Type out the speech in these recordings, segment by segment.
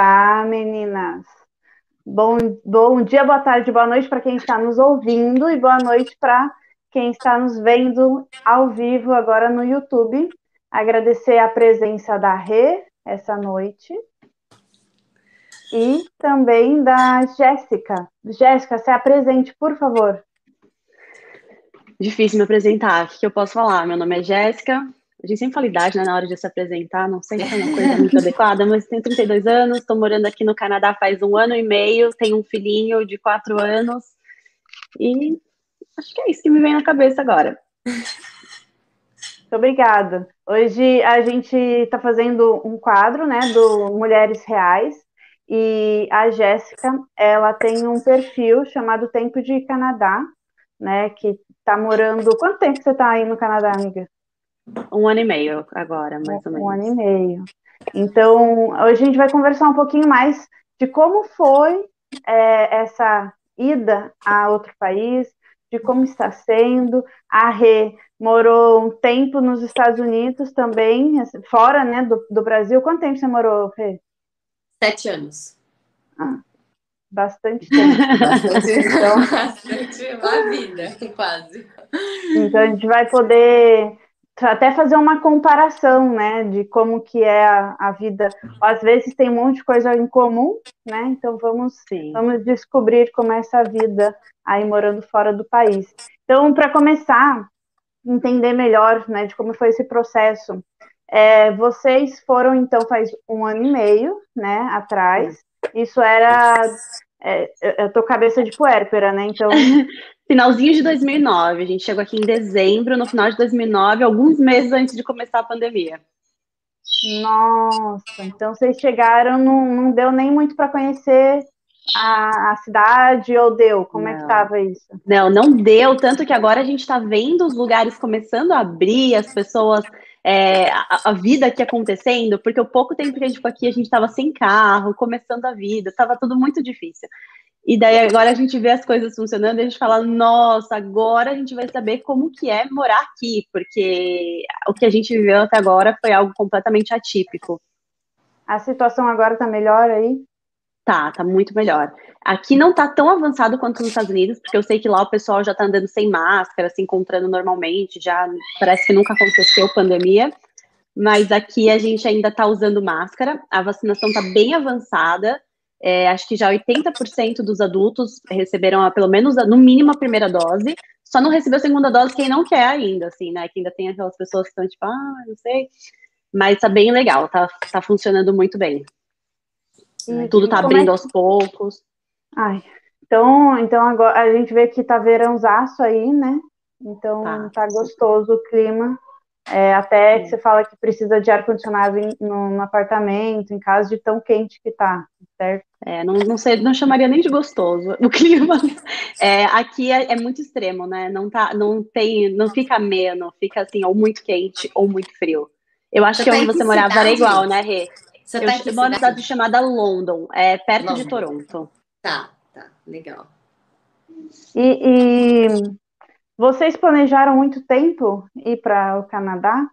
Olá, meninas. Bom, bom dia, boa tarde, boa noite para quem está nos ouvindo e boa noite para quem está nos vendo ao vivo agora no YouTube. Agradecer a presença da Rê essa noite e também da Jéssica. Jéssica, se apresente, por favor. Difícil me apresentar. O que eu posso falar? Meu nome é Jéssica. A gente sempre fala idade né, na hora de se apresentar, não sei se é uma coisa muito adequada, mas tenho 32 anos, estou morando aqui no Canadá faz um ano e meio, tenho um filhinho de quatro anos e acho que é isso que me vem na cabeça agora. Muito obrigada. Hoje a gente está fazendo um quadro, né, do Mulheres Reais, e a Jéssica, ela tem um perfil chamado Tempo de Canadá, né, que está morando... Quanto tempo você está aí no Canadá, amiga? Um ano e meio agora, mais ou menos. Um ano e meio. Então, hoje a gente vai conversar um pouquinho mais de como foi é, essa ida a outro país, de como está sendo. A Rê morou um tempo nos Estados Unidos também, fora né, do, do Brasil. Quanto tempo você morou, Rê? Sete anos. Ah, bastante tempo. bastante, então, bastante uma vida, quase. Então a gente vai poder até fazer uma comparação, né, de como que é a, a, vida. Às vezes tem um monte de coisa em comum, né? Então vamos, Sim. vamos descobrir como é essa vida aí morando fora do país. Então, para começar, entender melhor, né, de como foi esse processo. É, vocês foram então faz um ano e meio, né, atrás. Isso era é, eu tô cabeça de puérpera, né? Então finalzinho de 2009. A gente chegou aqui em dezembro, no final de 2009, alguns meses antes de começar a pandemia. Nossa, então vocês chegaram, não, não deu nem muito para conhecer a, a, cidade ou deu? Como não. é que estava isso? Não, não deu, tanto que agora a gente está vendo os lugares começando a abrir, as pessoas, é, a, a, vida aqui acontecendo, porque o pouco tempo que a gente ficou aqui, a gente estava sem carro, começando a vida, estava tudo muito difícil. E daí agora a gente vê as coisas funcionando e a gente fala, nossa, agora a gente vai saber como que é morar aqui, porque o que a gente viveu até agora foi algo completamente atípico. A situação agora tá melhor aí? Tá, tá muito melhor. Aqui não tá tão avançado quanto nos Estados Unidos, porque eu sei que lá o pessoal já tá andando sem máscara, se encontrando normalmente, já parece que nunca aconteceu pandemia. Mas aqui a gente ainda tá usando máscara, a vacinação tá bem avançada, é, acho que já 80% dos adultos receberam a, pelo menos, no mínimo, a primeira dose. Só não recebeu a segunda dose quem não quer ainda, assim, né? Que ainda tem aquelas pessoas que estão tipo, ah, não sei. Mas tá bem legal, tá, tá funcionando muito bem. E, Tudo tá abrindo é aos poucos. Ai, então, então agora a gente vê que tá verãozaço aí, né? Então tá, tá gostoso o clima. É, até que você fala que precisa de ar-condicionado no, no, apartamento, em casa de tão quente que tá, certo? É, não, não sei, não chamaria nem de gostoso o clima. É, aqui é, é, muito extremo, né? Não tá, não tem, não fica ameno, fica assim, ou muito quente ou muito frio. Eu acho você que onde você morava era igual, né, Rê? Você eu tá moro numa cidade chamada London, é perto London. de Toronto. Tá, tá, legal. E, e vocês planejaram muito tempo ir para o Canadá?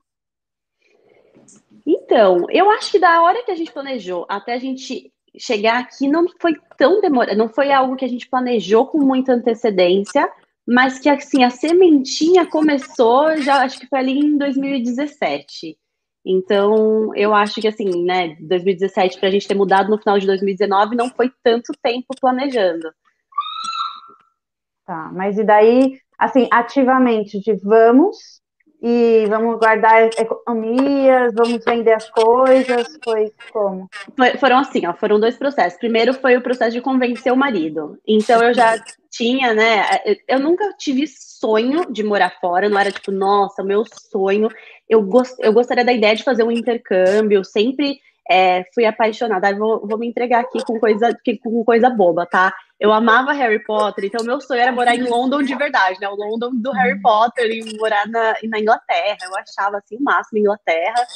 Então, eu acho que da hora que a gente planejou até a gente chegar aqui não foi tão demorado, não foi algo que a gente planejou com muita antecedência, mas que assim a sementinha começou já acho que foi ali em 2017. Então, eu acho que assim, né, 2017 para a gente ter mudado no final de 2019 não foi tanto tempo planejando. Tá, mas e daí assim, ativamente de vamos e vamos guardar economias, vamos vender as coisas, foi como? Foi, foram assim, ó, foram dois processos. Primeiro foi o processo de convencer o marido. Então eu já tinha, né, eu nunca tive sonho de morar fora, não era tipo, nossa, meu sonho. Eu, gost, eu gostaria da ideia de fazer um intercâmbio, sempre é, fui apaixonada. Vou, vou me entregar aqui com coisa, com coisa boba, tá? Eu amava Harry Potter, então meu sonho era morar em London de verdade, né? O London do Harry uhum. Potter e morar na, na Inglaterra. Eu achava assim o máximo Inglaterra.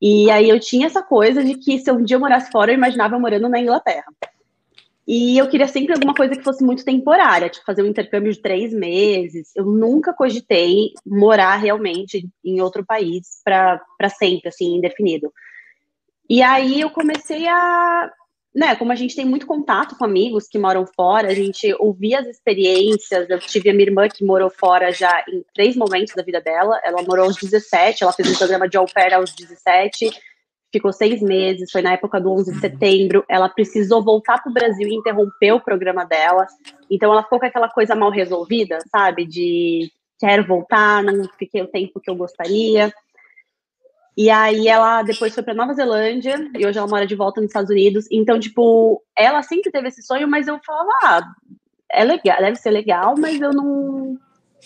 E aí eu tinha essa coisa de que se um dia eu morasse fora, eu imaginava morando na Inglaterra. E eu queria sempre alguma coisa que fosse muito temporária, tipo fazer um intercâmbio de três meses. Eu nunca cogitei morar realmente em outro país para sempre, assim, indefinido. E aí eu comecei a, né, como a gente tem muito contato com amigos que moram fora, a gente ouvia as experiências. Eu tive a minha irmã que morou fora já em três momentos da vida dela. Ela morou aos 17, ela fez um programa de au pair aos 17, ficou seis meses, foi na época do 11 de setembro. Ela precisou voltar para o Brasil e interromper o programa dela. Então ela ficou com aquela coisa mal resolvida, sabe? De quero voltar, não fiquei o tempo que eu gostaria. E aí ela depois foi para Nova Zelândia e hoje ela mora de volta nos Estados Unidos. Então, tipo, ela sempre teve esse sonho, mas eu falava, ah, é legal, deve ser legal, mas eu não,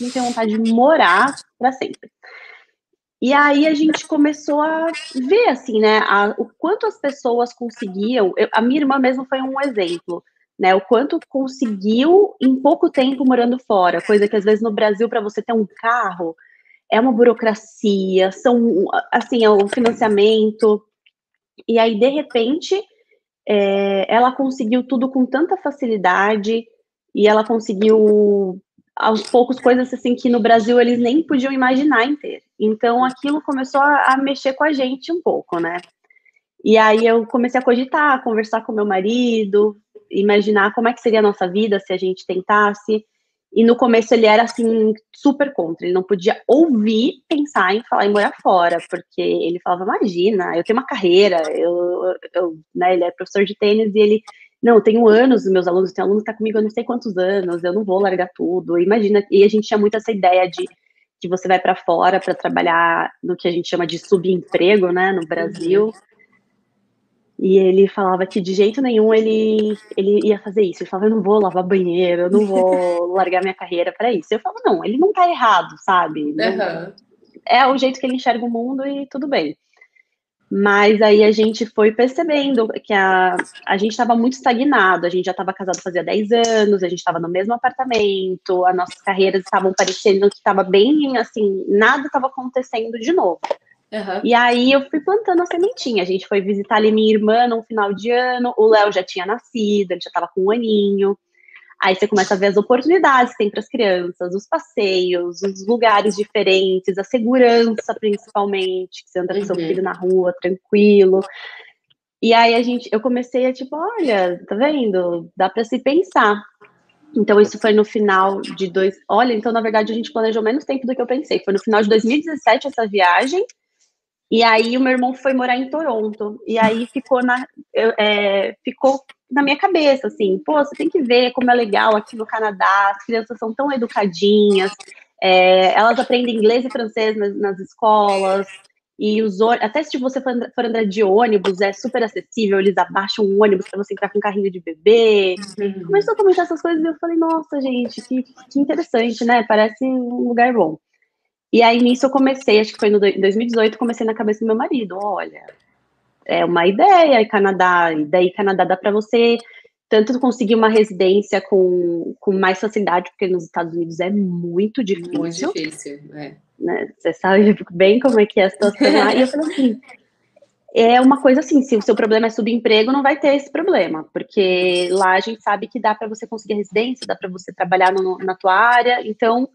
não tenho vontade de morar para sempre. E aí a gente começou a ver, assim, né, a, o quanto as pessoas conseguiam. Eu, a minha irmã mesmo foi um exemplo, né, o quanto conseguiu em pouco tempo morando fora, coisa que às vezes no Brasil para você ter um carro é uma burocracia, são assim, é o financiamento. E aí, de repente, é, ela conseguiu tudo com tanta facilidade e ela conseguiu aos poucos coisas assim que no Brasil eles nem podiam imaginar em ter. Então aquilo começou a, a mexer com a gente um pouco, né? E aí eu comecei a cogitar, a conversar com meu marido, imaginar como é que seria a nossa vida se a gente tentasse. E no começo ele era assim, super contra. Ele não podia ouvir pensar em falar em morar fora, porque ele falava: Imagina, eu tenho uma carreira, eu, eu né, ele é professor de tênis e ele. Não, eu tenho anos, meus alunos, tem aluno que está comigo há não sei quantos anos, eu não vou largar tudo. Imagina, e a gente tinha muito essa ideia de que você vai para fora para trabalhar no que a gente chama de subemprego, né, no Brasil. Uhum. E ele falava que de jeito nenhum ele, ele ia fazer isso. Ele falava, eu não vou lavar banheiro, eu não vou largar minha carreira para isso. Eu falava, não, ele não tá errado, sabe? Uhum. É o jeito que ele enxerga o mundo e tudo bem. Mas aí a gente foi percebendo que a, a gente estava muito estagnado, a gente já estava casado fazia 10 anos, a gente estava no mesmo apartamento, as nossas carreiras estavam parecendo que estava bem assim, nada estava acontecendo de novo. Uhum. E aí eu fui plantando a sementinha. A gente foi visitar ali minha irmã no final de ano. O Léo já tinha nascido, ele já estava com um aninho. Aí você começa a ver as oportunidades que tem para as crianças, os passeios, os lugares diferentes, a segurança principalmente, que você anda com uhum. seu filho na rua, tranquilo. E aí a gente, eu comecei a tipo, olha, tá vendo? Dá para se pensar. Então isso foi no final de dois. Olha, então na verdade a gente planejou menos tempo do que eu pensei. Foi no final de 2017 essa viagem. E aí o meu irmão foi morar em Toronto. E aí ficou na, é, ficou na minha cabeça, assim, pô, você tem que ver como é legal aqui no Canadá, as crianças são tão educadinhas, é, elas aprendem inglês e francês nas, nas escolas, e os até se você for, for, andar de ônibus, é super acessível, eles abaixam o ônibus para você entrar com um carrinho de bebê. Uhum. Começou a comentar essas coisas e eu falei, nossa, gente, que, que interessante, né? Parece um lugar bom. E aí nisso eu comecei, acho que foi no 2018, comecei na cabeça do meu marido, olha, é uma ideia, e Canadá, e daí Canadá dá para você tanto conseguir uma residência com, com mais facilidade, porque nos Estados Unidos é muito difícil. Muito difícil, é. Né? Você sabe bem como é que é a situação lá. e eu falei assim, é uma coisa assim, se o seu problema é subemprego, não vai ter esse problema, porque lá a gente sabe que dá para você conseguir residência, dá para você trabalhar no, na tua área, então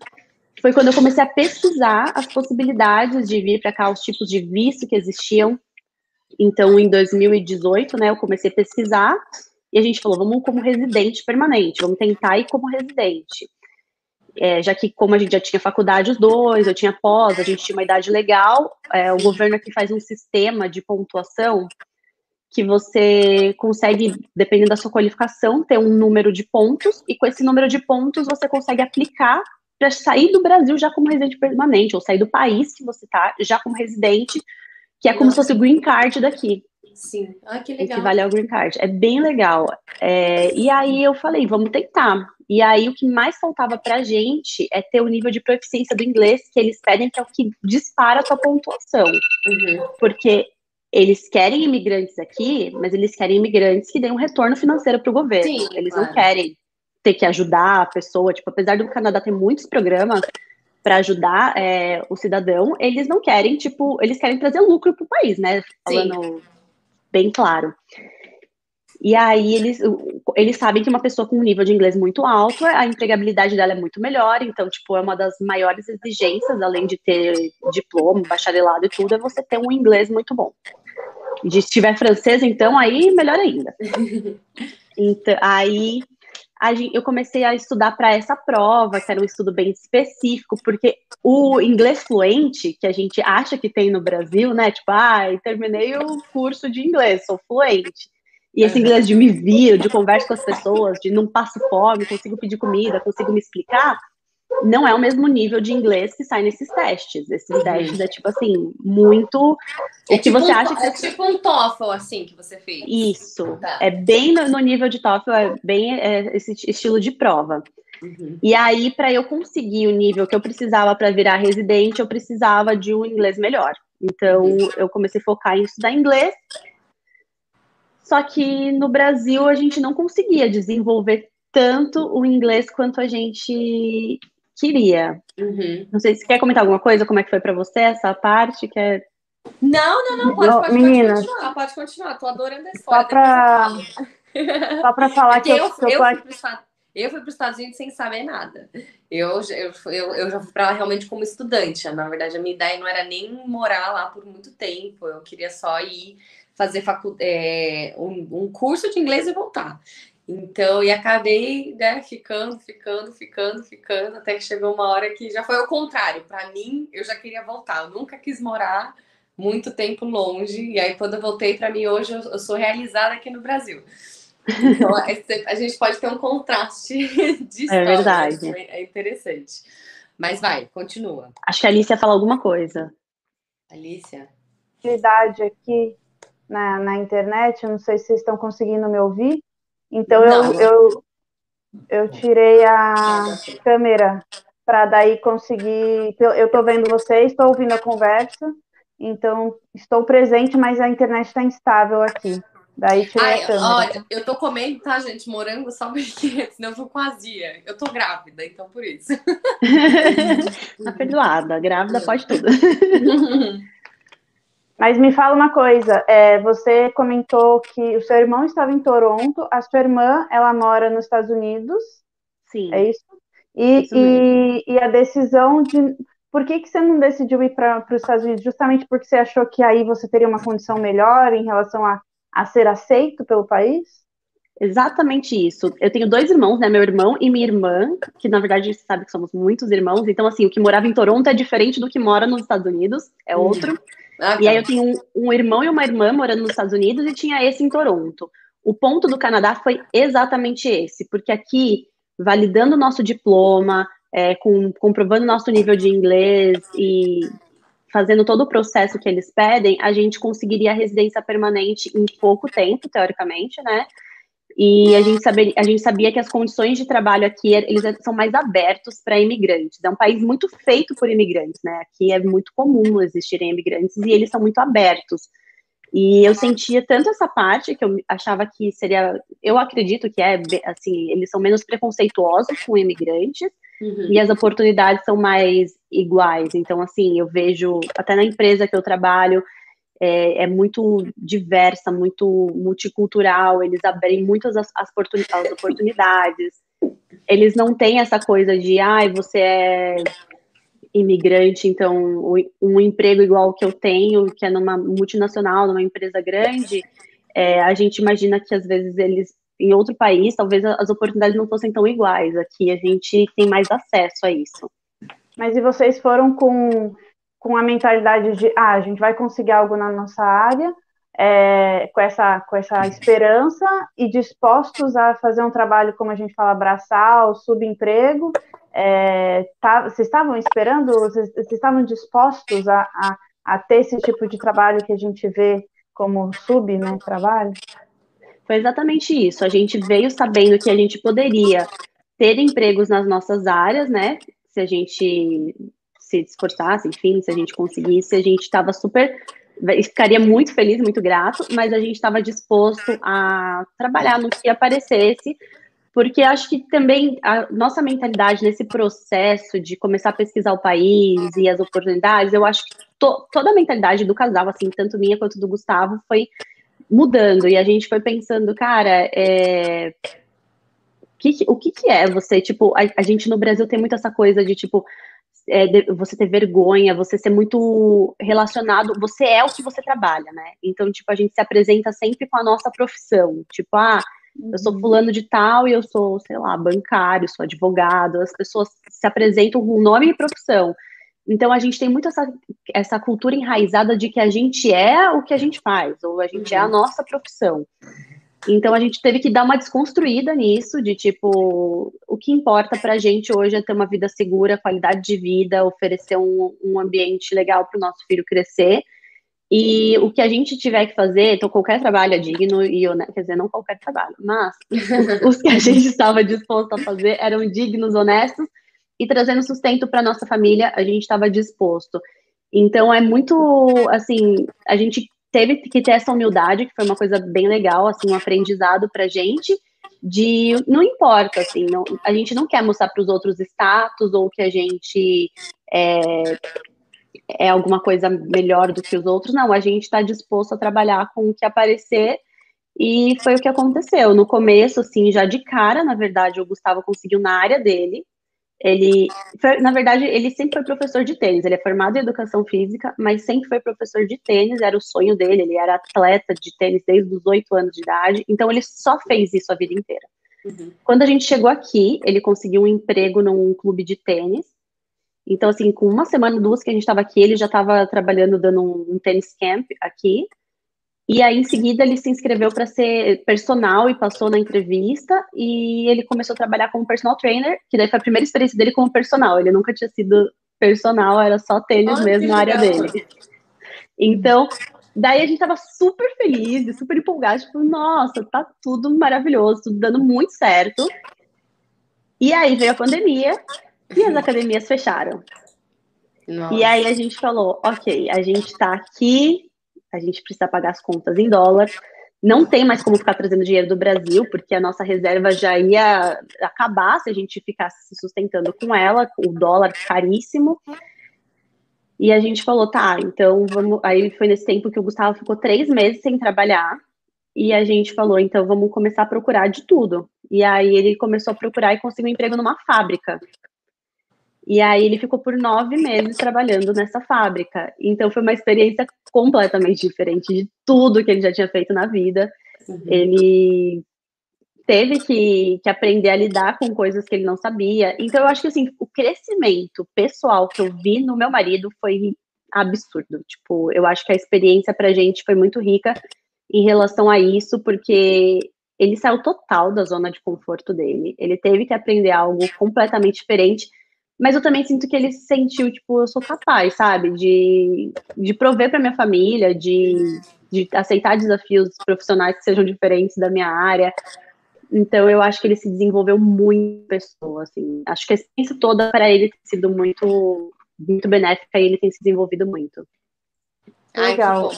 foi quando eu comecei a pesquisar as possibilidades de vir para cá, os tipos de visto que existiam. Então, em 2018, né, eu comecei a pesquisar e a gente falou, vamos como residente permanente, vamos tentar ir como residente. É, já que como a gente já tinha faculdade os dois, eu tinha pós, a gente tinha uma idade legal, é, o governo aqui faz um sistema de pontuação que você consegue, dependendo da sua qualificação, ter um número de pontos, e com esse número de pontos você consegue aplicar para sair do Brasil já como residente permanente, ou sair do país que você está já como residente, que é como Nossa. se fosse o green card daqui. Sim, ah, que legal. Equivale ao green card. É bem legal. É, e aí eu falei, vamos tentar. E aí o que mais faltava pra gente é ter o nível de proficiência do inglês que eles pedem, que é o que dispara a tua pontuação. Uhum. Porque eles querem imigrantes aqui, mas eles querem imigrantes que deem um retorno financeiro para o governo. Sim, eles claro. não querem ter que ajudar a pessoa. Tipo, apesar do Canadá ter muitos programas para ajudar é, o cidadão, eles não querem, tipo, eles querem trazer lucro para o país, né? Falando Sim. bem claro. E aí eles, eles sabem que uma pessoa com um nível de inglês muito alto, a empregabilidade dela é muito melhor, então, tipo, é uma das maiores exigências, além de ter diploma, bacharelado e tudo, é você ter um inglês muito bom. de se tiver francês, então aí melhor ainda. Então, aí eu comecei a estudar para essa prova, que era um estudo bem específico, porque o inglês fluente, que a gente acha que tem no Brasil, né? Tipo, ah, terminei o curso de inglês, sou fluente. E esse inglês de me vir, de conversa com as pessoas, de não passo fome, consigo pedir comida, consigo me explicar, não é o mesmo nível de inglês que sai nesses testes. Esses uhum. testes é tipo assim, muito. É o que tipo você um, acha que. É tipo um TOEFL, assim, que você fez. Isso. Tá. É bem no, no, nível de TOEFL, é bem é, esse estilo de prova. Uhum. E aí, para eu conseguir o nível que eu precisava para virar residente, eu precisava de um inglês melhor. Então, uhum. eu comecei a focar em estudar inglês. Só que no Brasil a gente não conseguia desenvolver tanto o inglês quanto a gente queria. Uhum. Não sei se quer comentar alguma coisa, como é que foi para você essa parte, que é... Não, não, não, pode, pode, pode continuar, pode continuar, tô adorando a história. Só para Só para falar que, eu, eu, eu, eu, fui eu fui para os Estados Unidos sem saber nada. Eu, eu, eu, eu já fui para lá realmente como estudante. Na verdade, a minha ideia não era nem morar lá por muito tempo. Eu queria só ir fazer facu é, um, um curso de inglês e voltar. Então, e acabei né, ficando, ficando, ficando, ficando, até que chegou uma hora que já foi o contrário. Para mim, eu já queria voltar. Eu nunca quis morar muito tempo longe. E aí, quando eu voltei para mim hoje, eu, eu, sou realizada aqui no Brasil. Então, a gente pode ter um contraste de história. É verdade. É interessante. Mas vai, continua. Acho que a Alicia fala alguma coisa. Alicia? Verdade aqui na, na internet, eu não sei se vocês estão conseguindo me ouvir. Então eu, eu, eu tirei a câmera para daí conseguir. Eu estou vendo vocês, estou ouvindo a conversa, então estou presente, mas a internet está instável aqui. Daí tirei Ai, a câmera. Olha, eu tô comendo, tá, gente? Morango só porque senão eu fico com azia. Eu tô grávida, então por isso. tá perdoada, grávida pode tudo. Mas me fala uma coisa, é, você comentou que o seu irmão estava em Toronto, a sua irmã, ela mora nos Estados Unidos. Sim. É isso? E, isso e, e, a decisão de. Por que, que você não decidiu ir para os Estados Unidos? Justamente porque você achou que aí você teria uma condição melhor em relação a, a ser aceito pelo país? Exatamente isso. Eu tenho dois irmãos, né? Meu irmão e minha irmã, que na verdade você sabe que somos muitos irmãos. Então, assim, o que morava em Toronto é diferente do que mora nos Estados Unidos, é hum. outro. Uhum. Ah, e aí tá. eu tinha um, um, irmão e uma irmã morando nos Estados Unidos e tinha esse em Toronto. O ponto do Canadá foi exatamente esse, porque aqui, validando o nosso diploma, é, com, comprovando nosso nível de inglês e fazendo todo o processo que eles pedem, a gente conseguiria a residência permanente em pouco tempo, teoricamente, né? E a gente, sabia, a gente sabia que as condições de trabalho aqui eles são mais abertos para imigrantes. É um país muito feito por imigrantes, né? Aqui é muito comum existirem imigrantes e eles são muito abertos. E eu sentia tanto essa parte que eu achava que seria, eu acredito que é assim, eles são menos preconceituosos com imigrantes uhum. e as oportunidades são mais iguais. Então, assim, eu vejo até na empresa que eu trabalho, é, é, muito diversa, muito multicultural, eles abrem muitas as, as, oportunidades. Eles não têm essa coisa de, ai, ah, você é imigrante, então um emprego igual que eu tenho, que é numa multinacional, numa empresa grande, é, a gente imagina que às vezes eles em outro país, talvez as oportunidades não fossem tão iguais. Aqui a gente tem mais acesso a isso. Mas e vocês foram com com a mentalidade de, ah, a gente vai conseguir algo na nossa área, é, com, essa, com essa esperança e dispostos a fazer um trabalho, como a gente fala, braçal, subemprego. É, tá, vocês estavam esperando, vocês, vocês estavam dispostos a, a, a, ter esse tipo de trabalho que a gente vê como sub, né, trabalho? Foi exatamente isso. A gente veio sabendo que a gente poderia ter empregos nas nossas áreas, né? Se a gente se esforçasse, enfim, se a gente conseguisse, a gente estava super ficaria muito feliz, muito grato, mas a gente estava disposto a trabalhar no que aparecesse, porque acho que também a nossa mentalidade nesse processo de começar a pesquisar o país e as oportunidades, eu acho que to, toda a mentalidade do casal, assim, tanto minha quanto do Gustavo, foi mudando, e a gente foi pensando, cara, é, que, o que, que é você, tipo, a, a gente no Brasil tem muito essa coisa de, tipo, é, você ter vergonha, você ser muito relacionado, você é o que você trabalha, né? Então, tipo, a gente se apresenta sempre com a nossa profissão. Tipo, ah, eu sou uhum. fulano de tal e eu sou, sei lá, bancário, sou advogado. As pessoas se apresentam com nome e profissão. Então a gente tem muito essa, essa cultura enraizada de que a gente é o que a gente faz, ou a gente é a uhum. nossa profissão. Então a gente teve que dar uma desconstruída nisso, de tipo, o que importa pra gente hoje é ter uma vida segura, qualidade de vida, oferecer um, um ambiente legal para o nosso filho crescer. E o que a gente tiver que fazer, então qualquer trabalho é digno e honesto, quer dizer, não qualquer trabalho, mas os que a gente estava disposto a fazer eram dignos, honestos e trazendo sustento para nossa família, a gente estava disposto. Então é muito assim, a gente teve que ter essa humildade, que foi uma coisa bem legal, assim, um aprendizado pra gente, de não importa, assim, não, a gente não quer mostrar para os outros status ou que a gente é, é alguma coisa melhor do que os outros, não, a gente está disposto a trabalhar com o que aparecer e foi o que aconteceu. No começo, assim, já de cara, na verdade, o Gustavo conseguiu na área dele, ele, foi, na verdade, ele sempre foi professor de tênis. Ele é formado em educação física, mas sempre foi professor de tênis. Era o sonho dele. Ele era atleta de tênis desde os oito anos de idade. Então, ele só fez isso a vida inteira. Uhum. Quando a gente chegou aqui, ele conseguiu um emprego num clube de tênis. Então, assim, com uma semana, duas que a gente estava aqui, ele já estava trabalhando dando um, um tênis camp aqui. E aí, em seguida, ele se inscreveu para ser personal e passou na entrevista. E ele começou a trabalhar como personal trainer, que daí foi a primeira experiência dele como personal. Ele nunca tinha sido personal, era só tênis mesmo na área dele. Então, daí a gente tava super feliz e super empolgado, tipo, nossa, tá tudo maravilhoso, tudo dando muito certo. E aí veio a pandemia e as academias fecharam. Nossa. E aí a gente falou, ok, a gente tá aqui a gente precisa pagar as contas em dólar. Não tem mais como ficar trazendo dinheiro do Brasil, porque a nossa reserva já ia acabar se a gente ficasse se sustentando com ela, o dólar caríssimo. E a gente falou, tá, então vamos. Aí foi nesse tempo que o Gustavo ficou três meses sem trabalhar. E a gente falou, então vamos começar a procurar de tudo. E aí ele começou a procurar e conseguiu um emprego numa fábrica. E aí ele ficou por nove meses trabalhando nessa fábrica. Então foi uma experiência completamente diferente de tudo que ele já tinha feito na vida. Uhum. Ele teve que, que aprender a lidar com coisas que ele não sabia. Então eu acho que assim, o crescimento pessoal que eu vi no meu marido foi absurdo. Tipo, eu acho que a experiência pra gente foi muito rica em relação a isso, porque ele saiu total da zona de conforto dele. Ele teve que aprender algo completamente diferente mas eu também sinto que ele se sentiu, tipo, eu sou capaz, sabe? De, de prover para minha família, de, de aceitar desafios profissionais que sejam diferentes da minha área. Então, eu acho que ele se desenvolveu muito pessoa, assim. Acho que a experiência toda para ele tem sido muito, muito benéfica e ele tem se desenvolvido muito. Legal.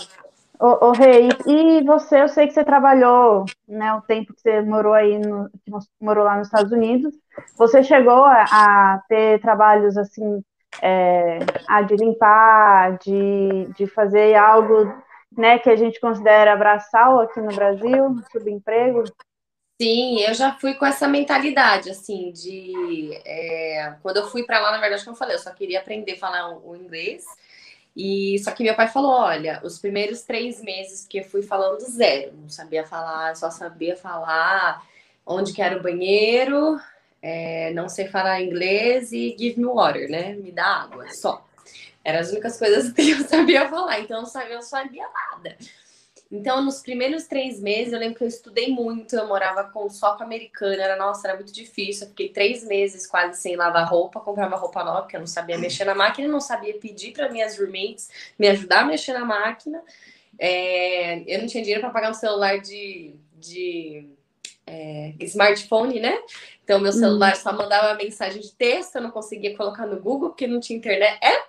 Ô, ô Rei, e você, eu sei que você trabalhou, né, o tempo que você morou aí, no, que morou lá nos Estados Unidos, você chegou a, a ter trabalhos, assim, é, a de limpar, de, de fazer algo, né, que a gente considera braçal aqui no Brasil, subemprego? Sim, eu já fui com essa mentalidade, assim, de... É, quando eu fui para lá, na verdade, como eu falei, eu só queria aprender a falar o inglês, e só que meu pai falou: olha, os primeiros três meses que eu fui falando zero, não sabia falar, só sabia falar onde que era o banheiro, é, não sei falar inglês e give me water, né? Me dá água, só. Eram as únicas coisas que eu sabia falar, então eu não sabia, nada. Então, nos primeiros três meses, eu lembro que eu estudei muito, eu morava com só com americana, era, nossa, era muito difícil. Eu fiquei três meses quase sem lavar roupa, comprava roupa nova, porque eu não sabia mexer na máquina, não sabia pedir para minhas roommates me ajudar a mexer na máquina. É, eu não tinha dinheiro para pagar um celular de, de é, smartphone, né? Então, meu celular hum. só mandava mensagem de texto, eu não conseguia colocar no Google, porque não tinha internet. É,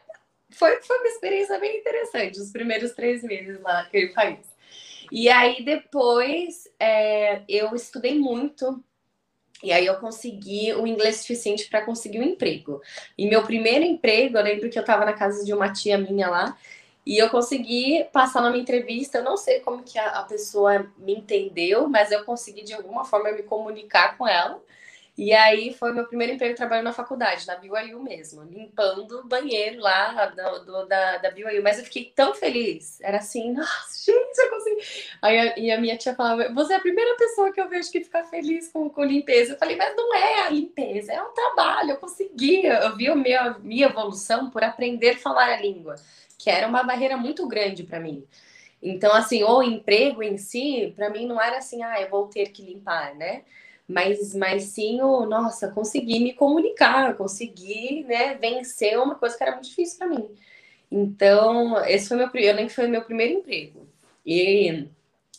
foi, foi uma experiência bem interessante, os primeiros três meses lá naquele país. E aí depois é, eu estudei muito. E aí eu consegui o inglês suficiente para conseguir um emprego. E meu primeiro emprego, eu lembro que eu estava na casa de uma tia minha lá, e eu consegui passar numa entrevista, eu não sei como que a, a pessoa me entendeu, mas eu consegui de alguma forma me comunicar com ela. E aí foi meu primeiro emprego trabalhando na faculdade, na BYU mesmo, limpando o banheiro lá do, do, da, da BYU. Mas eu fiquei tão feliz. Era assim, nossa, gente, eu consegui. Aí a, e a minha tia falava: Você é a primeira pessoa que eu vejo que fica feliz com, com limpeza. Eu falei, mas não é a limpeza, é um trabalho, eu consegui. Eu vi a minha, minha evolução por aprender a falar a língua, que era uma barreira muito grande para mim. Então, assim, o emprego em si, para mim não era assim, ah, eu vou ter que limpar, né? Mas, mas sim o, nossa, consegui me comunicar, consegui, né, vencer uma coisa que era muito difícil para mim. Então, esse foi meu, eu lembro que foi meu primeiro emprego. E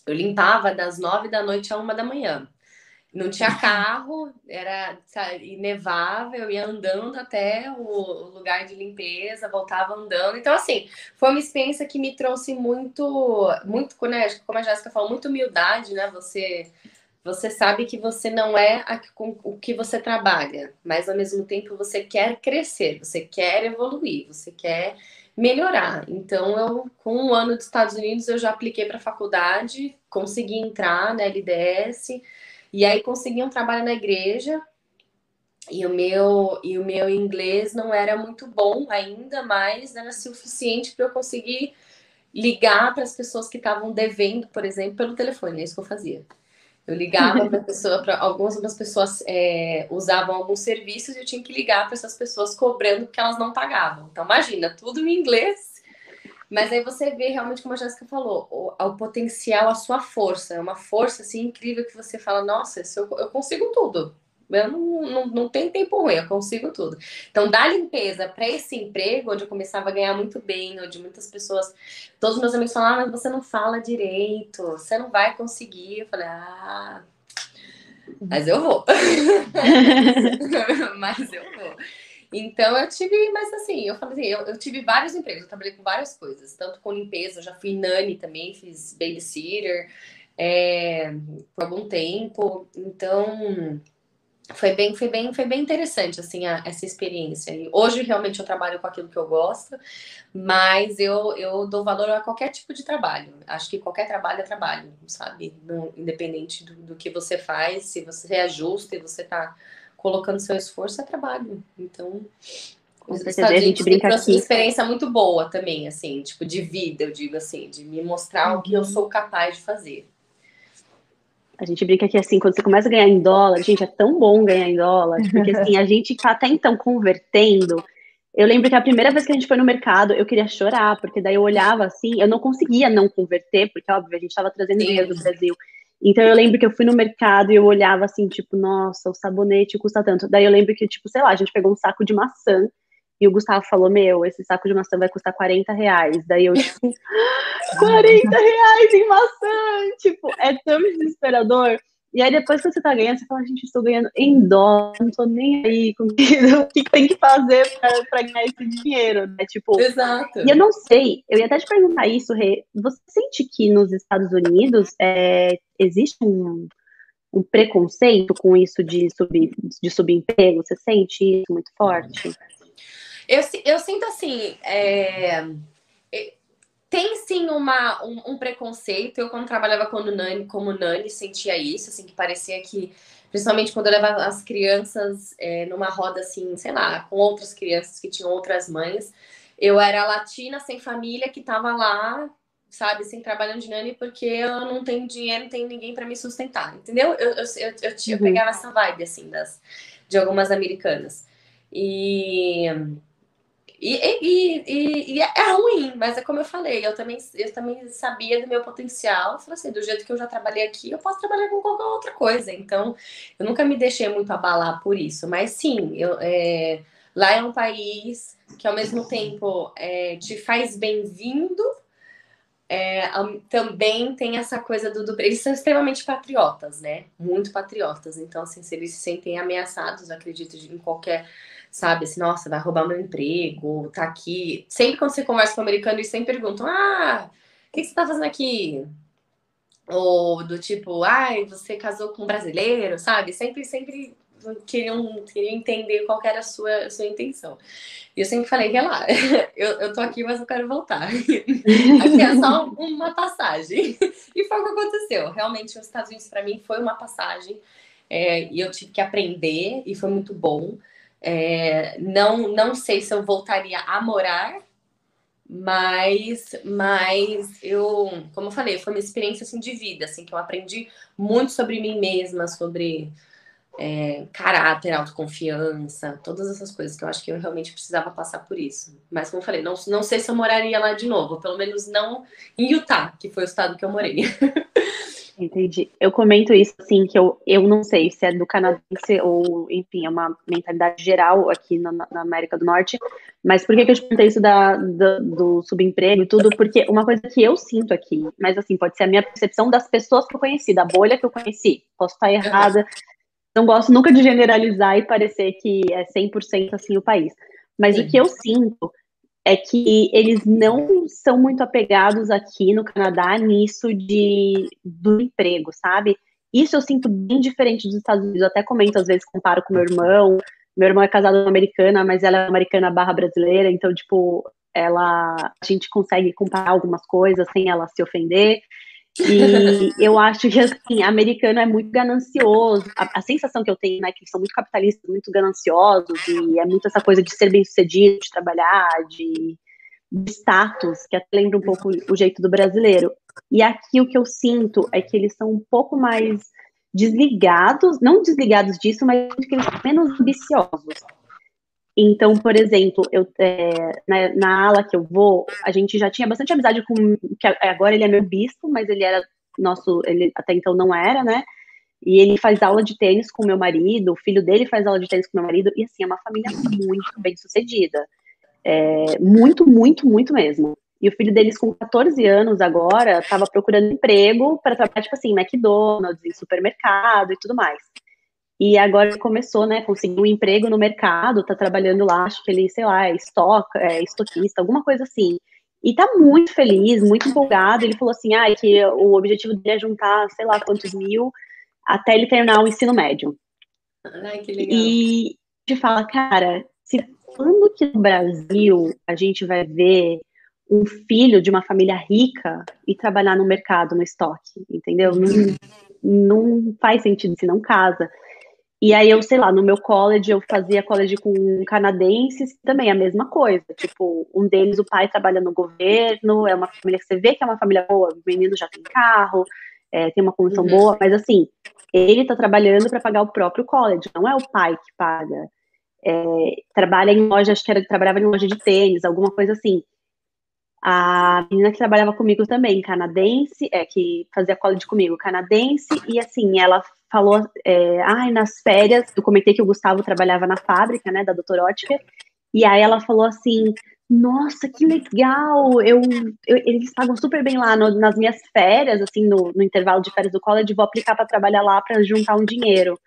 eu limpava das nove da noite a uma da manhã. Não tinha carro, era sabe, nevava, eu ia andando até o lugar de limpeza, voltava andando. Então, assim, foi uma experiência que me trouxe muito, muito, né, como a Jéssica falou, muita humildade, né? Você você sabe que você não é a, com o que você trabalha, mas ao mesmo tempo você quer crescer, você quer evoluir, você quer melhorar. Então, eu, com um ano dos Estados Unidos, eu já apliquei para a faculdade, consegui entrar na LDS, e aí consegui um trabalho na igreja. E o meu e o meu inglês não era muito bom ainda, mas era suficiente para eu conseguir ligar para as pessoas que estavam devendo, por exemplo, pelo telefone. É isso que eu fazia. Eu ligava para pessoa, para algumas das pessoas é, usavam alguns serviços e eu tinha que ligar para essas pessoas cobrando porque elas não pagavam. Então imagina, tudo em inglês. Mas aí você vê realmente, como a Jéssica falou, o, o, potencial, a sua força. É uma força assim incrível que você fala, nossa, eu, eu consigo tudo. Eu não, não, não tem tempo ruim, eu consigo tudo. Então, da limpeza para esse emprego, onde eu começava a ganhar muito bem, onde muitas pessoas, todos os meus amigos falavam, ah, mas você não fala direito, você não vai conseguir. Eu falei, ah, mas eu vou. mas eu vou. Então eu tive, mas assim, eu falei assim, eu, eu, tive vários empregos, eu trabalhei com várias coisas, tanto com limpeza, eu já fui nani também, fiz babysitter é, por algum tempo. Então foi bem, foi bem, foi bem interessante assim a, essa experiência. E hoje realmente eu trabalho com aquilo que eu gosto, mas eu, eu dou valor a qualquer tipo de trabalho. Acho que qualquer trabalho é trabalho, sabe? No, independente do, do, que você faz, se você reajusta e você está colocando seu esforço, é trabalho. Então, com certeza, a gente brinca aqui. uma experiência muito boa também, assim, tipo de vida, eu digo assim, de me mostrar uhum. o que eu uhum. sou capaz de fazer. A gente brinca que assim, quando você começa a ganhar em dólar, gente, é tão bom ganhar em dólar, porque assim, a gente tá até então convertendo. Eu lembro que a primeira vez que a gente foi no mercado, eu queria chorar, porque daí eu olhava assim, eu não conseguia não converter, porque óbvio, a gente estava trazendo dinheiro do Brasil. Então eu lembro que eu fui no mercado e eu olhava assim, tipo, nossa, o sabonete custa tanto. Daí eu lembro que, tipo, sei lá, a gente pegou um saco de maçã e o Gustavo falou: Meu, esse saco de maçã vai custar 40 reais. Daí eu, tipo, 40 reais em maçã! Tipo, é tão desesperador. E aí, depois que você tá ganhando, você fala, gente, estou ganhando em dólar, não tô nem aí com o que tem que fazer para ganhar esse dinheiro, né? Tipo, Exato. E eu não sei, eu ia até te perguntar isso, Rê. Você sente que nos Estados Unidos é, existe um, um preconceito com isso de, sub, de subemprego? Você sente isso muito forte? Eu, eu sinto assim, é, tem sim uma, um, um, preconceito. Eu, quando trabalhava como Nani, como Nani, sentia isso, assim, que parecia que, principalmente quando eu levava as crianças é, numa roda, assim, sei lá, com outras crianças que tinham outras mães, eu era latina, sem família, que tava lá, sabe, sem trabalhando de Nani, porque eu não tenho dinheiro, não tenho ninguém para me sustentar, entendeu? Eu, eu, eu, eu, eu uhum. pegava essa vibe, assim, das, de algumas americanas. E e, e, e, e, é ruim, mas é como eu falei, eu também, eu também sabia do meu potencial. Falei assim, do jeito que eu já trabalhei aqui, eu posso trabalhar com qualquer outra coisa. Então, eu nunca me deixei muito abalar por isso. Mas sim, eu, é, lá é um país que ao mesmo tempo é, te faz bem-vindo. É, também tem essa coisa do, do. Eles são extremamente patriotas, né? Muito patriotas. Então, assim, se eles se sentem ameaçados, acredito, em qualquer sabe? Assim, nossa, vai roubar meu emprego, tá aqui. Sempre quando você conversa com o americano, eles sempre perguntam: ah, o que você tá fazendo aqui? Ou do tipo, ai, você casou com um brasileiro, sabe? Sempre, sempre queriam, queriam entender qual era a sua, a sua intenção. E eu sempre falei, relaxa, eu, eu tô aqui, mas eu quero voltar. aqui é só uma passagem. E foi o que aconteceu. Realmente, os Estados Unidos, para mim, foi uma passagem. é, e eu tive que aprender e foi muito bom. É, não, não sei se eu voltaria a morar, mas, mas eu, como eu falei, foi uma experiência assim de vida, assim que eu aprendi muito sobre mim mesma, sobre é, caráter, autoconfiança, todas essas coisas que eu acho que eu realmente precisava passar por isso. Mas como eu falei, não, não sei se eu moraria lá de novo, pelo menos não em Utah, que foi o estado que eu morei. Entendi. Eu comento isso assim, que eu, eu não sei se é do canadense ou, enfim, é uma mentalidade geral aqui na, na América do Norte, mas por que, que eu te perguntei isso da, do, do subemprego e tudo? Porque uma coisa que eu sinto aqui, mas assim, pode ser a minha percepção das pessoas que eu conheci, da bolha que eu conheci, posso estar errada, não gosto nunca de generalizar e parecer que é 100% assim o país, mas Sim. o que eu sinto é que eles não são muito apegados aqui no Canadá nisso de do emprego, sabe? Isso eu sinto bem diferente dos Estados Unidos. Eu até comento, às vezes, comparo com meu irmão. Meu irmão é casado com uma americana, mas ela é americana barra brasileira, então, tipo, ela a gente consegue comparar algumas coisas sem ela se ofender. E eu acho que, assim, americano é muito ganancioso. A, a, sensação que eu tenho, né, que eles são muito capitalistas, muito gananciosos, e é muito essa coisa de ser bem-sucedido, de trabalhar, de, de status, que até lembra um pouco o jeito do brasileiro. E aqui o que eu sinto é que eles são um pouco mais desligados, não desligados disso, mas que eles são menos ambiciosos. Então, por exemplo, eu, é, na, na, ala que eu vou, a gente já tinha bastante amizade com. que agora ele é meu bispo, mas ele era nosso. Ele até então não era, né? E ele faz aula de tênis com meu marido, o filho dele faz aula de tênis com meu marido, e assim, é uma família muito bem sucedida. É, muito, muito, muito mesmo. E o filho deles, com 14 anos agora, estava procurando emprego para trabalhar, tipo assim, McDonald's, em supermercado e tudo mais. E agora ele começou, né, conseguiu um emprego no mercado, tá trabalhando lá, acho que ele, sei lá, é estoque, é estoquista, alguma coisa assim. E tá muito feliz, muito empolgado. Ele falou assim, ah, que o objetivo dele é juntar, sei lá, quantos mil até ele terminar o ensino médio. Ai, que legal. E te fala, cara, se quando que no Brasil a gente vai ver um filho de uma família rica e trabalhar no mercado, no estoque, entendeu? Não, não faz sentido se não casa. E aí eu, sei lá, no meu college eu fazia college com canadenses, também a mesma coisa. Tipo, um deles, o pai trabalha no governo, é uma família que você vê que é uma família boa, o menino já tem carro, é, tem uma condição uhum. boa, mas assim, ele tá trabalhando para pagar o próprio college, não é o pai que paga. É, trabalha em loja, acho que era, trabalhava em loja de tênis, alguma coisa assim. A menina que trabalhava comigo também, canadense, é, que fazia college comigo, canadense, e assim, ela falou, é, ai, nas férias, eu comentei que o Gustavo trabalhava na fábrica, né, da Doutor Ótica, e aí ela falou assim, nossa, que legal, eu, eu eles pagam super bem lá no, nas minhas férias, assim, no, no, intervalo de férias do college, vou aplicar para trabalhar lá para juntar um dinheiro.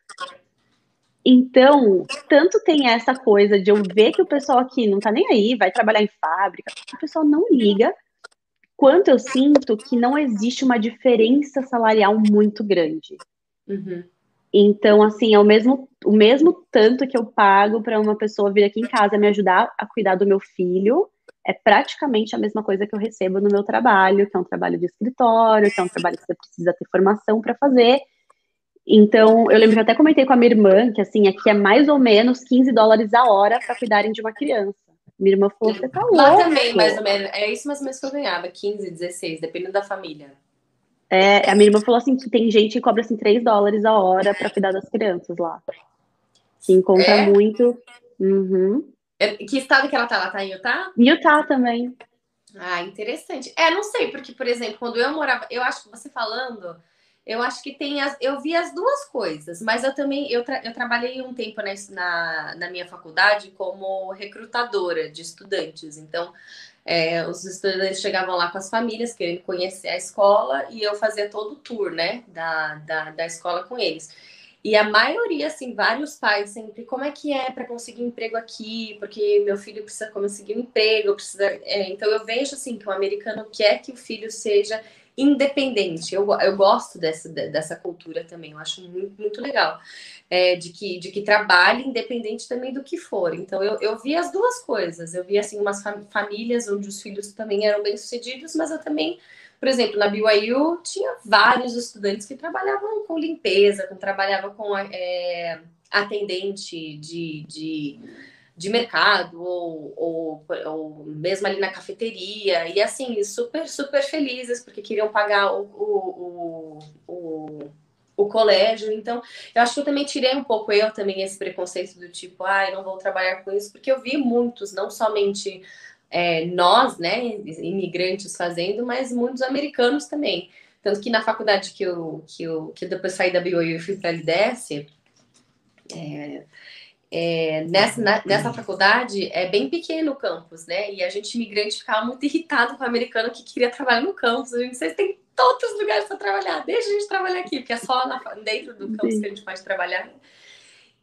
Então, tanto tem essa coisa de eu ver que o pessoal aqui não tá nem aí, vai trabalhar em fábrica, o pessoal não liga, quanto eu sinto que não existe uma diferença salarial muito grande. Uhum. Então, assim, é o mesmo, o mesmo tanto que eu pago para uma pessoa vir aqui em casa me ajudar a cuidar do meu filho, é praticamente a mesma coisa que eu recebo no meu trabalho, que é um trabalho de escritório, que é um trabalho que você precisa ter formação para fazer. Então, eu lembro que eu até comentei com a minha irmã que, assim, aqui é mais ou menos 15 dólares a hora para cuidarem de uma criança. Minha irmã falou, você tá louco. Lá também, mais ou menos. É isso mais ou menos que eu ganhava, 15, 16, dependendo da família. É, a minha irmã falou assim que tem gente que cobra assim 3 dólares a hora para cuidar das crianças lá. Que encontra é? muito. Uhum. É, que estado que ela tá? Ela tá em Utah? Utah também. Ah, interessante. É, não sei, porque, por exemplo, quando eu morava, eu acho que você falando, eu acho que tem as, eu vi as duas coisas, mas eu também eu, tra, eu trabalhei um tempo na, na minha faculdade como recrutadora de estudantes. Então, é, os estudantes chegavam lá com as famílias, querendo conhecer a escola, e eu fazia todo o tour, né, da, da, da escola com eles. E a maioria, assim, vários pais sempre, como é que é para conseguir emprego aqui? Porque meu filho precisa conseguir um emprego, precisa. É, então eu vejo assim que o americano quer que o filho seja independente. Eu, eu gosto dessa, dessa cultura também, eu acho muito, muito legal é, de, que, de que trabalhe independente também do que for. Então, eu, eu vi as duas coisas. Eu vi, assim, umas fam famílias onde os filhos também eram bem-sucedidos, mas eu também por exemplo, na BYU tinha vários estudantes que trabalhavam com limpeza, que trabalhavam com é, atendente de, de, de mercado, ou, ou, ou, mesmo ali na cafeteria, e assim, super, super felizes, porque queriam pagar o, o, o, o colégio. Então, eu acho que eu também tirei um pouco eu também esse preconceito do tipo, ah, eu não vou trabalhar com isso, porque eu vi muitos, não somente é, nós, né, imigrantes fazendo, mas muitos americanos também. Tanto que na faculdade que eu, que eu que depois saí da BYU e fui para a LDS, é, é, nessa, na, nessa faculdade é bem pequeno o campus, né? E a gente imigrante ficava muito irritado com o americano que queria trabalhar no campus. A gente, vocês têm todos os lugares para trabalhar, deixa a gente trabalhar aqui, porque é só na, dentro do campus que a gente pode trabalhar.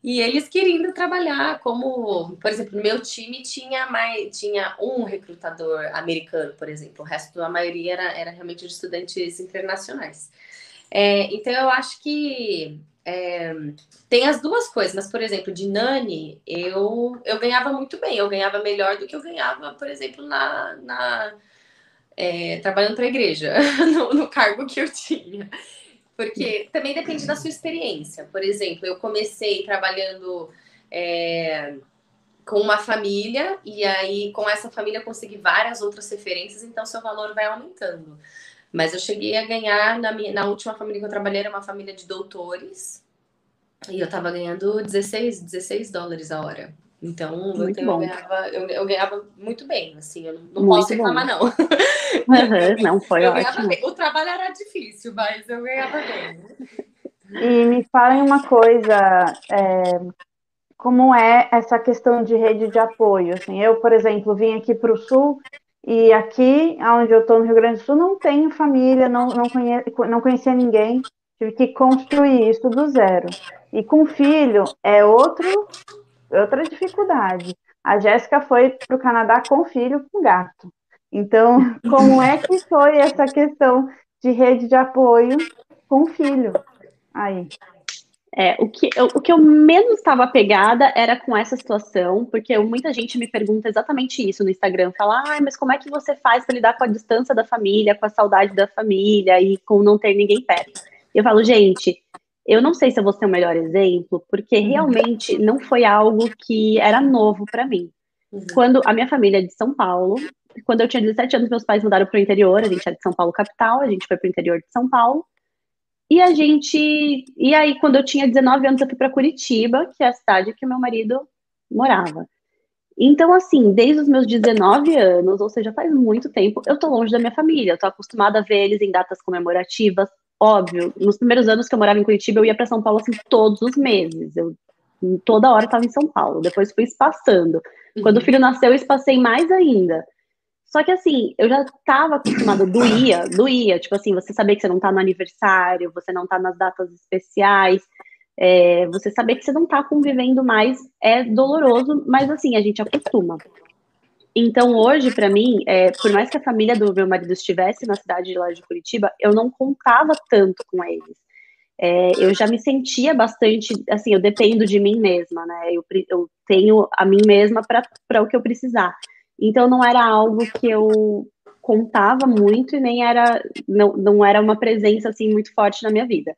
E eles querendo trabalhar como, por exemplo, no meu time tinha mais tinha um recrutador americano, por exemplo, o resto da maioria era, era realmente de estudantes internacionais. É, então eu acho que é, tem as duas coisas, mas por exemplo, de Nani eu, eu ganhava muito bem, eu ganhava melhor do que eu ganhava, por exemplo, na, na é, trabalhando para a igreja, no, no cargo que eu tinha. Porque também depende da sua experiência. Por exemplo, eu comecei trabalhando é, com uma família, e aí com essa família eu consegui várias outras referências, então seu valor vai aumentando. Mas eu cheguei a ganhar, na, minha, na última família que eu trabalhei, era uma família de doutores, e eu tava ganhando 16, 16 dólares a hora. Então, eu, ganhava, eu, eu, ganhava muito bem, assim, eu não, não posso reclamar, não. Uhum, não, foi eu ótimo. O trabalho era difícil, mas eu ganhava bem. E me falem uma coisa, é, como é essa questão de rede de apoio? Assim, eu, por exemplo, vim aqui para o Sul e aqui, onde eu estou no Rio Grande do Sul, não tenho família, não, não, conhe, não conhecia ninguém, tive que construir isso do zero. E com filho é outro outra dificuldade. A Jéssica foi para o Canadá com filho, com gato. Então, como é que foi essa questão de rede de apoio com filho? Aí. É, o, que, eu, o que eu menos estava pegada era com essa situação, porque muita gente me pergunta exatamente isso no Instagram. Fala, ah, mas como é que você faz para lidar com a distância da família, com a saudade da família e com não ter ninguém perto? Eu falo, gente, eu não sei se eu vou ser o melhor exemplo, porque uhum. realmente não foi algo que era novo para mim. Uhum. Quando a minha família é de São Paulo, quando eu tinha 17 anos, meus pais mudaram para o interior, a gente é de São Paulo capital, a gente foi para o interior de São Paulo. E a gente. E aí, quando eu tinha 19 anos, eu fui para Curitiba, que é a cidade que meu marido morava. Então, assim, desde os meus 19 anos, ou seja, faz muito tempo, eu tô longe da minha família. Eu tô acostumada a ver eles em datas comemorativas, óbvio, nos primeiros anos que eu morava em Curitiba, eu ia para São Paulo assim todos os meses. Eu toda hora estava em São Paulo. Depois fui espaçando. Uhum. Quando o filho nasceu, eu espacei mais ainda. Só que assim, eu já estava acostumada, doía, doía. Tipo assim, você saber que você não está no aniversário, você não está nas datas especiais, é, você saber que você não está convivendo mais é doloroso, mas assim, a gente acostuma. Então, hoje, para mim, é, por mais que a família do meu marido estivesse na cidade de lá de Curitiba, eu não contava tanto com eles. É, eu já me sentia bastante, assim, eu dependo de mim mesma, né? Eu, eu tenho a mim mesma para o que eu precisar. Então, não era algo que eu contava muito e nem era, não, não era uma presença, assim, muito forte na minha vida.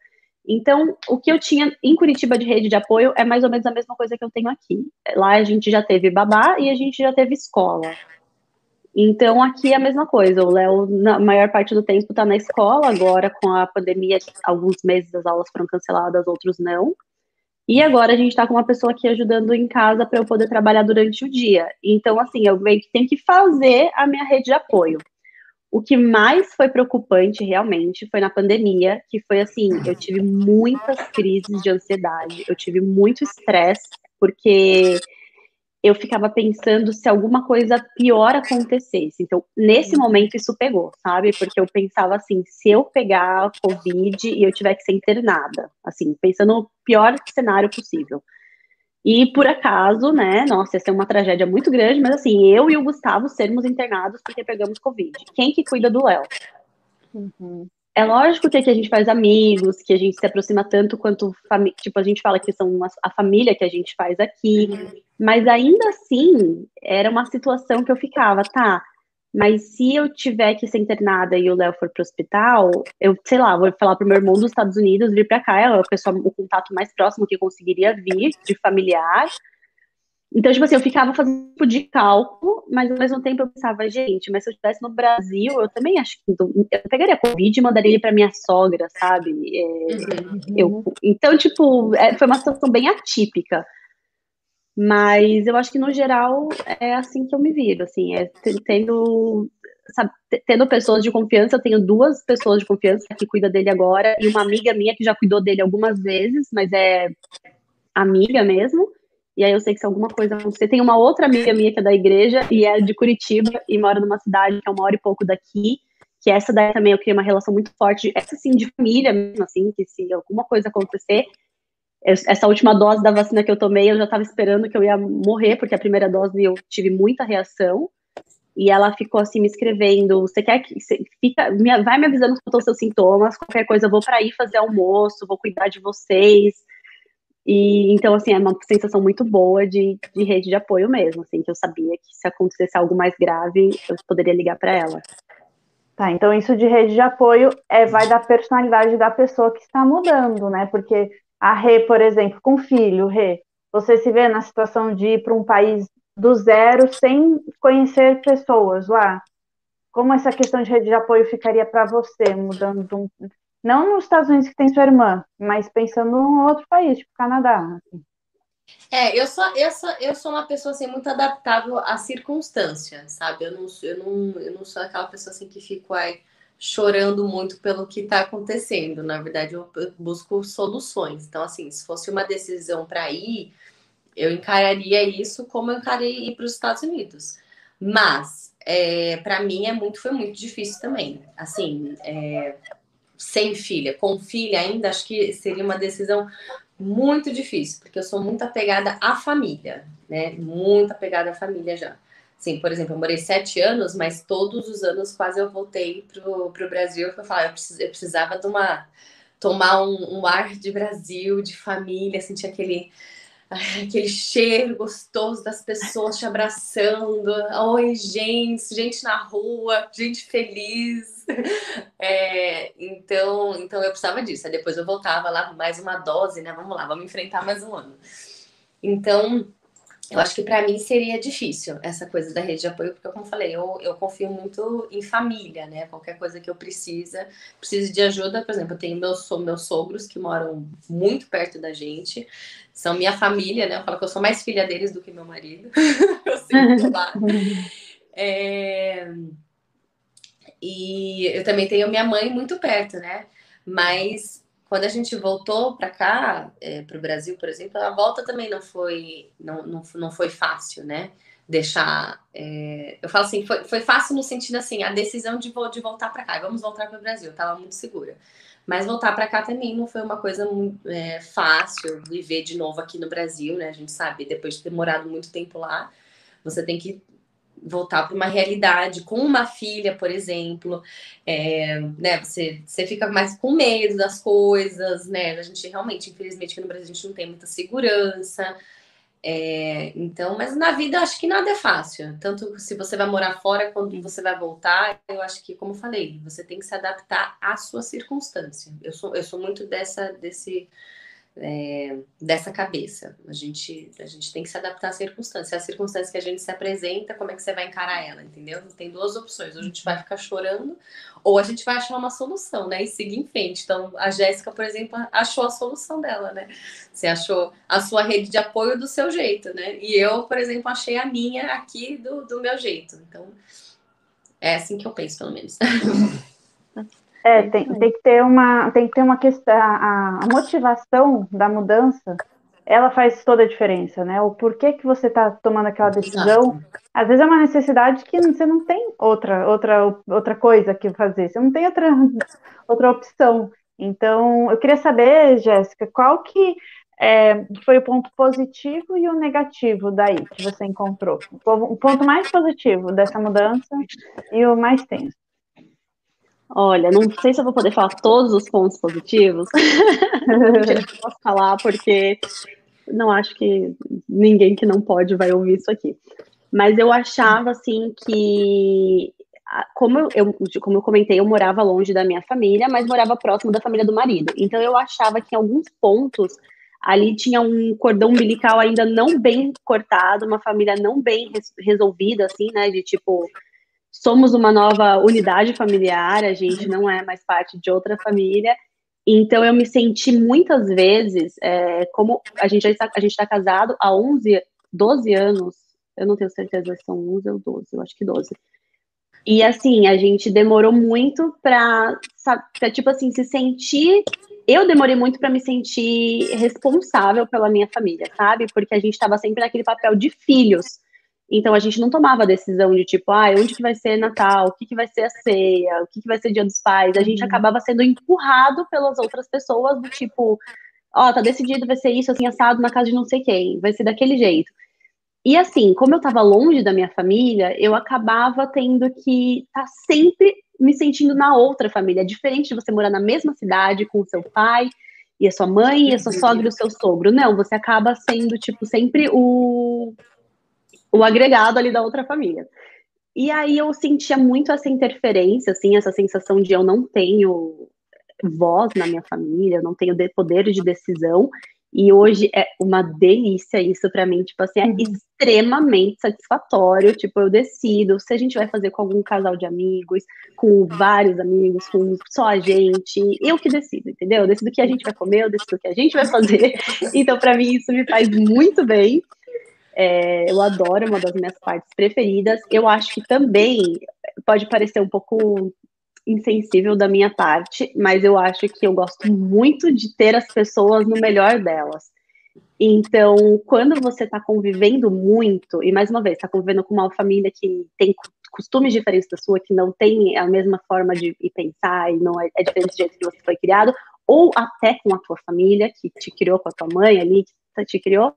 Então, o que eu tinha em Curitiba de rede de apoio é mais ou menos a mesma coisa que eu tenho aqui. Lá a gente já teve babá e a gente já teve escola. Então, aqui é a mesma coisa. O Léo, na maior parte do tempo, está na escola. Agora, com a pandemia, alguns meses as aulas foram canceladas, outros não. E agora a gente está com uma pessoa aqui ajudando em casa para eu poder trabalhar durante o dia. Então, assim, eu meio que tenho que fazer a minha rede de apoio. O que mais foi preocupante realmente foi na pandemia, que foi assim, eu tive muitas crises de ansiedade, eu tive muito estresse, porque eu ficava pensando se alguma coisa pior acontecesse. Então, nesse momento, isso pegou, sabe? Porque eu pensava assim, se eu pegar Covid e eu tiver que ser internada, assim, pensando no pior cenário possível. E por acaso, né, nossa, ia ser uma tragédia muito grande, mas assim, eu e o Gustavo sermos internados porque pegamos Covid. Quem que cuida do Léo? Uhum. É lógico que aqui a gente faz amigos, que a gente se aproxima tanto quanto, tipo, a gente fala que são a família que a gente faz aqui, mas ainda assim, era uma situação que eu ficava, tá, Mas se eu tiver que ser internada e o Léo for pro hospital, eu, sei lá, vou falar pro meu irmão dos Estados Unidos vir para cá, é o pessoal, o contato mais próximo que conseguiria vir, de familiar. Então, tipo assim, eu ficava fazendo tipo de cálculo, mas ao mesmo tempo eu pensava, gente, mas se eu estivesse no Brasil, eu também acho que eu pegaria Covid e mandaria ele pra minha sogra, sabe? É, uhum. eu, então, tipo, é, foi uma situação bem atípica. Mas eu acho que, no geral, é assim que eu me viro, assim, é tendo, sabe, tendo pessoas de confiança, eu tenho duas pessoas de confiança que cuida dele agora, e uma amiga minha que já cuidou dele algumas vezes, mas é amiga mesmo, e aí eu sei que se alguma coisa acontecer, tem uma outra amiga minha que é da igreja, e é de Curitiba, e mora numa cidade que é uma hora e pouco daqui, que essa daí também eu criei uma relação muito forte, essa sim, de família mesmo, assim, que se alguma coisa acontecer, essa última dose da vacina que eu tomei, eu já estava esperando que eu ia morrer, porque a primeira dose eu tive muita reação. E ela ficou assim me escrevendo: você quer que. Fica, vai me avisando com os seus sintomas, qualquer coisa, eu vou para aí fazer almoço, vou cuidar de vocês. E então, assim, é uma sensação muito boa de, de rede de apoio mesmo, assim, que eu sabia que se acontecesse algo mais grave, eu poderia ligar para ela. Tá, então isso de rede de apoio é, vai da personalidade da pessoa que está mudando, né? Porque a Rê, por exemplo, com filho, Rê, você se vê na situação de ir para um país do zero sem conhecer pessoas lá? Como essa questão de rede de apoio ficaria para você, mudando de um... Não nos Estados Unidos que tem sua irmã, mas pensando em outro país, tipo Canadá. Assim. É, eu sou, eu sou, eu sou uma pessoa assim, muito adaptável à circunstância, sabe? Eu não, eu não, eu não sou aquela pessoa assim que fico aí chorando muito pelo que está acontecendo. Na verdade, eu busco soluções. Então, assim, se fosse uma decisão para ir, eu encararia isso como eu encarei ir para os Estados Unidos. Mas, é, para mim, é muito, foi muito difícil também. Assim, é, sem filha, com filha ainda, acho que seria uma decisão muito difícil, porque eu sou muito apegada à família, né? Muito apegada à família já. Sim, por exemplo, eu morei sete anos, mas todos os anos quase eu voltei pro, pro Brasil, eu falava, eu, eu precisava de uma tomar um, um, ar de Brasil, de família, sentir aquele aquele cheiro gostoso das pessoas te abraçando, oi gente, gente na rua, gente feliz, é, então, então eu precisava disso. Aí depois eu voltava lá mais uma dose, né? Vamos lá, vamos enfrentar mais um ano. Então eu acho que para mim seria difícil essa coisa da rede de apoio, porque, como eu falei, eu, eu confio muito em família, né? Qualquer coisa que eu precisa, preciso de ajuda. Por exemplo, eu tenho meus, meus sogros que moram muito perto da gente, são minha família, né? Eu falo que eu sou mais filha deles do que meu marido. eu sempre lá. É... E eu também tenho minha mãe muito perto, né? Mas quando a gente voltou para cá, é, para o Brasil, por exemplo, a volta também não foi, não, não, não foi fácil, né? Deixar. É, eu falo assim, foi, foi fácil no sentido assim, a decisão de, de voltar para cá, vamos voltar para o Brasil, estava muito segura. Mas voltar para cá também não foi uma coisa é, fácil, viver de novo aqui no Brasil, né? A gente sabe, depois de ter morado muito tempo lá, você tem que voltar para uma realidade com uma filha, por exemplo, é, né? Você, você fica mais com medo das coisas, né? A gente realmente, infelizmente, aqui no Brasil a gente não tem muita segurança. É, então, mas na vida acho que nada é fácil. Tanto se você vai morar fora, quando você vai voltar, eu acho que, como falei, você tem que se adaptar à sua circunstância. Eu sou, eu sou muito dessa, desse é, dessa cabeça. A gente, a gente tem que se adaptar às circunstâncias. As circunstâncias que a gente se apresenta, como é que você vai encarar ela, entendeu? Tem duas opções. Ou a gente vai ficar chorando, ou a gente vai achar uma solução, né? E seguir em frente. Então, a Jéssica, por exemplo, achou a solução dela, né? Você achou a sua rede de apoio do seu jeito, né? E eu, por exemplo, achei a minha aqui do, do meu jeito. Então, é assim que eu penso, pelo menos. É, tem, tem que ter uma, tem que ter uma questão, a, a motivação da mudança, ela faz toda a diferença, né? O porquê que você está tomando aquela decisão, às vezes é uma necessidade que você não tem outra, outra, outra coisa que fazer, você não tem outra, outra opção. Então, eu queria saber, Jéssica, qual que é, foi o ponto positivo e o negativo daí que você encontrou? O ponto mais positivo dessa mudança e o mais tenso. Olha, não sei se eu vou poder falar todos os pontos positivos. não posso falar porque não acho que ninguém que não pode vai ouvir isso aqui. Mas eu achava, assim, que como eu, como eu comentei, eu morava longe da minha família, mas morava próximo da família do marido. Então eu achava que em alguns pontos ali tinha um cordão umbilical ainda não bem cortado, uma família não bem resolvida, assim, né? De tipo, somos uma nova unidade familiar, a gente não é mais parte de outra família. Então eu me senti muitas vezes, é, como a gente já está, a gente está casado há 11, 12 anos, eu não tenho certeza se são 11 ou 12, eu acho que 12. E assim, a gente demorou muito para, tipo assim, se sentir. Eu demorei muito para me sentir responsável pela minha família, sabe? Porque a gente estava sempre naquele papel de filhos. Então a gente não tomava a decisão de tipo, ah, onde que vai ser Natal, o que, que vai ser a ceia, o que, que vai ser Dia dos Pais. A gente uhum. acabava sendo empurrado pelas outras pessoas do tipo, ó, oh, tá decidido, vai ser isso, assim, assado na casa de não sei quem, vai ser daquele jeito. E assim, como eu estava longe da minha família, eu acabava tendo que estar tá sempre me sentindo na outra família. É diferente de você morar na mesma cidade com o seu pai e a sua mãe, e a sua sogra e o seu sogro. Não, você acaba sendo, tipo, sempre o, o agregado ali da outra família. E aí eu sentia muito essa interferência, assim, essa sensação de eu não tenho voz na minha família, eu não tenho poder de decisão, e hoje é uma delícia isso para mim, tipo assim, é uhum. extremamente satisfatório. Tipo, eu decido se a gente vai fazer com algum casal de amigos, com vários amigos, com só a gente. Eu que decido, entendeu? Eu decido o que a gente vai comer, eu decido o que a gente vai fazer. Então, para mim, isso me faz muito bem. É, eu adoro, é uma das minhas partes preferidas. Eu acho que também pode parecer um pouco insensível da minha parte, mas eu acho que eu gosto muito de ter as pessoas no melhor delas. Então, quando você está convivendo muito, e mais uma vez, está convivendo com uma família que tem costumes diferentes da sua, que não tem a mesma forma de pensar e não é, é diferente do jeito que você foi criado, ou até com a tua família, que te criou com a tua mãe ali, que te criou,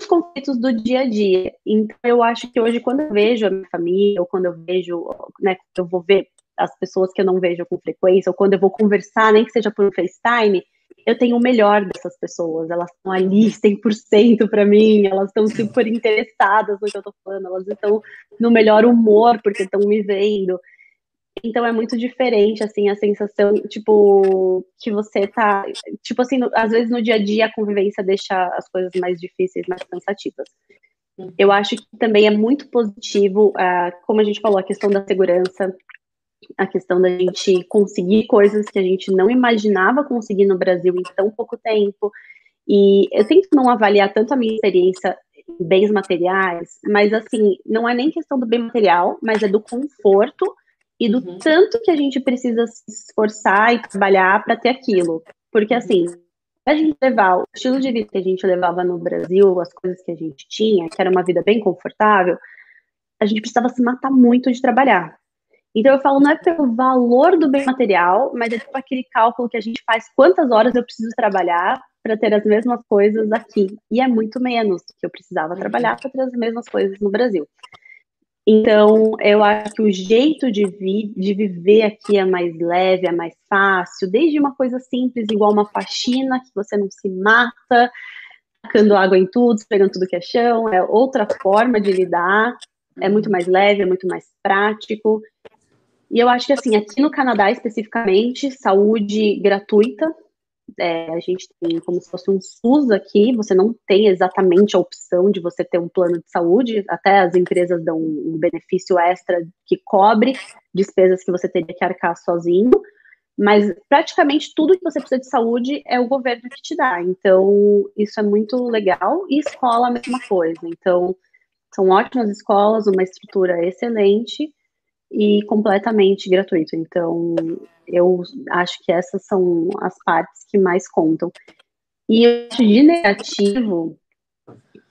os conflitos do dia a dia. Então, eu acho que hoje, quando eu vejo a minha família, ou quando eu vejo, né, eu vou ver as pessoas que eu não vejo com frequência, ou quando eu vou conversar, nem que seja por FaceTime, eu tenho o melhor dessas pessoas, elas estão ali 100% para mim, elas estão super interessadas no que eu estou falando, elas estão no melhor humor porque estão me vendo. Então é muito diferente, assim, a sensação, tipo, que você tá. Tipo assim, no, às vezes no dia a dia a convivência deixa as coisas mais difíceis, mais cansativas. Eu acho que também é muito positivo, uh, como a gente falou, a questão da segurança, a questão da gente conseguir coisas que a gente não imaginava conseguir no Brasil em tão pouco tempo. E eu tento não avaliar tanto a minha experiência em bens materiais, mas assim, não é nem questão do bem material, mas é do conforto e do uhum. tanto que a gente precisa se esforçar e trabalhar para ter aquilo. Porque assim, a gente levar o estilo de vida que a gente levava no Brasil, as coisas que a gente tinha, que era uma vida bem confortável, a gente precisava se matar muito de trabalhar. Então eu falo, não é pelo valor do bem material, mas é tipo aquele cálculo que a gente faz quantas horas eu preciso trabalhar para ter as mesmas coisas aqui. E é muito menos do que eu precisava trabalhar para ter as mesmas coisas no Brasil. Então, eu acho que o jeito de, vi de viver aqui é mais leve, é mais fácil, desde uma coisa simples, igual uma faxina, que você não se mata, tacando água em tudo, pegando tudo que é chão, é outra forma de lidar, é muito mais leve, é muito mais prático. E eu acho que, assim, aqui no Canadá especificamente, saúde gratuita, é, a gente tem como se fosse um SUS aqui, você não tem exatamente a opção de você ter um plano de saúde, até as empresas dão um benefício extra que cobre despesas que você teria que arcar sozinho, mas praticamente tudo que você precisa de saúde é o governo que te dá, então isso é muito legal, e escola a mesma coisa, então são ótimas escolas, uma estrutura excelente, e completamente gratuito. Então, eu acho que essas são as partes que mais contam. E de negativo,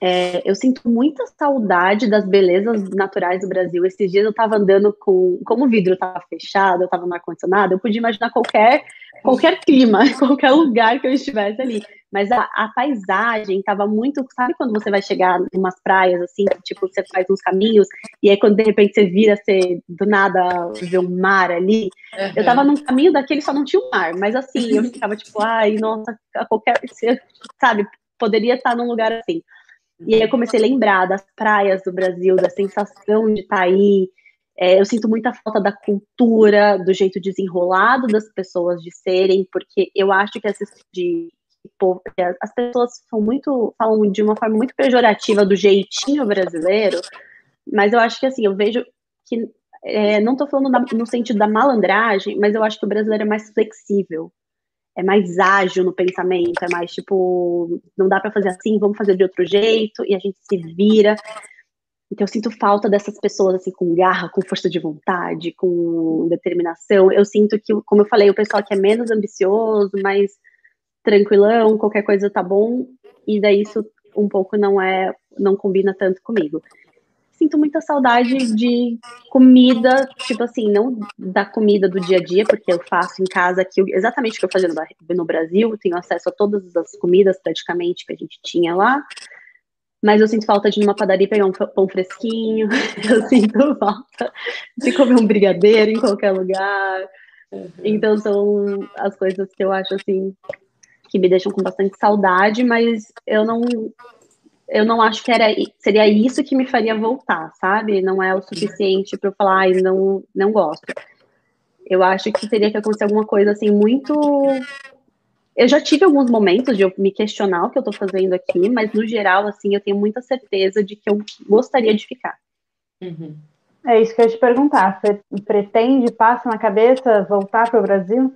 é, eu sinto muita saudade das belezas naturais do Brasil. Esses dias eu estava andando com. Como o vidro estava fechado, eu estava no ar-condicionado, eu podia imaginar qualquer, qualquer clima, qualquer lugar que eu estivesse ali mas a, a paisagem estava muito. Sabe quando você vai chegar em umas praias, assim, tipo, você faz uns caminhos, e aí quando de repente você vira, você do nada vê um mar ali? Uhum. Eu estava num caminho daquele só não tinha um mar, mas assim, eu ficava tipo, ai, nossa, qualquer. Sabe, poderia estar num lugar assim. E aí eu comecei a lembrar das praias do Brasil, da sensação de estar tá aí. É, eu sinto muita falta da cultura, do jeito desenrolado das pessoas de serem, porque eu acho que essa de as pessoas são muito falam de uma forma muito pejorativa do jeitinho brasileiro, mas eu acho que assim eu vejo que é, não estou falando da, no sentido da malandragem, mas eu acho que o brasileiro é mais flexível é mais ágil no pensamento, é mais tipo, não dá para fazer assim, vamos fazer de outro jeito, e a gente se vira. Então eu sinto falta dessas pessoas assim com garra, com força de vontade, com determinação. Eu sinto que, como eu falei, o pessoal que é menos ambicioso, mais tranquilão, qualquer coisa tá bom, e daí isso um pouco não é, não combina tanto comigo sinto muita saudade de comida, tipo assim, não da comida do dia a dia, porque eu faço em casa aqui exatamente o que eu fazia no Brasil, tenho acesso a todas as comidas praticamente que a gente tinha lá. Mas eu sinto falta de ir numa padaria pegar um pão fresquinho, eu sinto falta de comer um brigadeiro em qualquer lugar. Uhum. Então são as coisas que eu acho assim que me deixam com bastante saudade, mas eu não eu não acho que era, seria isso que me faria voltar, sabe? Não é o suficiente para eu falar, ai, não, não gosto. Eu acho que teria que acontecer alguma coisa assim muito. Eu já tive alguns momentos de eu me questionar o que eu estou fazendo aqui, mas no geral, assim, eu tenho muita certeza de que eu gostaria de ficar. Uhum. É isso que eu ia te perguntar. Você pretende, passa na cabeça, voltar para o Brasil?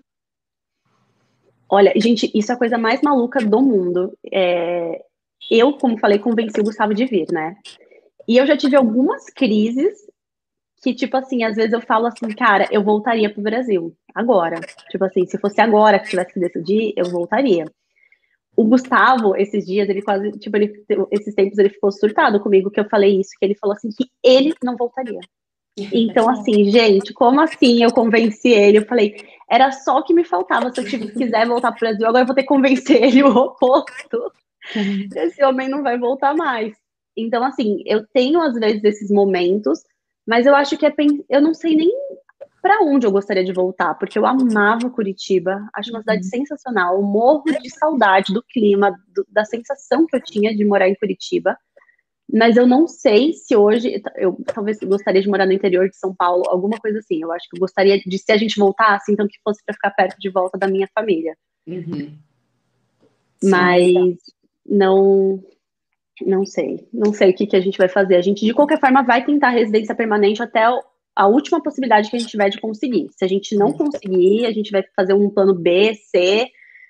Olha, gente, isso é a coisa mais maluca do mundo. É, eu, como falei, convenci o Gustavo de vir, né? E eu já tive algumas crises que, tipo assim, às vezes eu falo assim, cara, eu voltaria pro Brasil, agora. Tipo assim, se fosse agora que tivesse que decidir, eu voltaria. O Gustavo, esses dias, ele quase, tipo, ele, esses tempos ele ficou surtado comigo que eu falei isso, que ele falou assim, que ele não voltaria. Então, assim, gente, como assim eu convenci ele? Eu falei, era só o que me faltava. Se eu tipo, quiser voltar pro Brasil, agora eu vou ter que convencer ele o oposto. esse homem não vai voltar mais. Então, assim, eu tenho às vezes esses momentos, mas eu acho que é eu não sei nem para onde eu gostaria de voltar, porque eu amava Curitiba, acho uma cidade uhum. sensacional, morro de saudade do clima, do, da sensação que eu tinha de morar em Curitiba. Mas eu não sei se hoje, eu talvez gostaria de morar no interior de São Paulo, alguma coisa assim. Eu acho que eu gostaria de, se a gente voltasse, então que fosse para ficar perto de volta da minha família. Uhum. Mas não não sei, não sei o que, que a gente vai fazer. A gente, de qualquer forma, vai tentar residência permanente até a última possibilidade que a gente tiver de conseguir. Se a gente não conseguir, a gente vai fazer um plano B, C.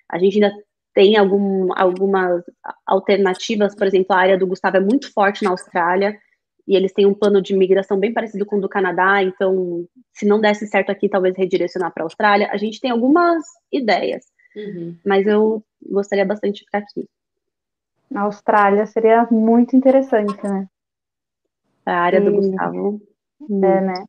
A gente ainda tem algum, algumas alternativas, por exemplo, a área do Gustavo é muito forte na Austrália, e eles têm um plano de migração bem parecido com o do Canadá, então, se não desse certo aqui, talvez redirecionar para a Austrália. A gente tem algumas ideias, uhum. mas eu gostaria bastante de ficar aqui. Na Austrália seria muito interessante, né? A área e... do Gustavo. É, né?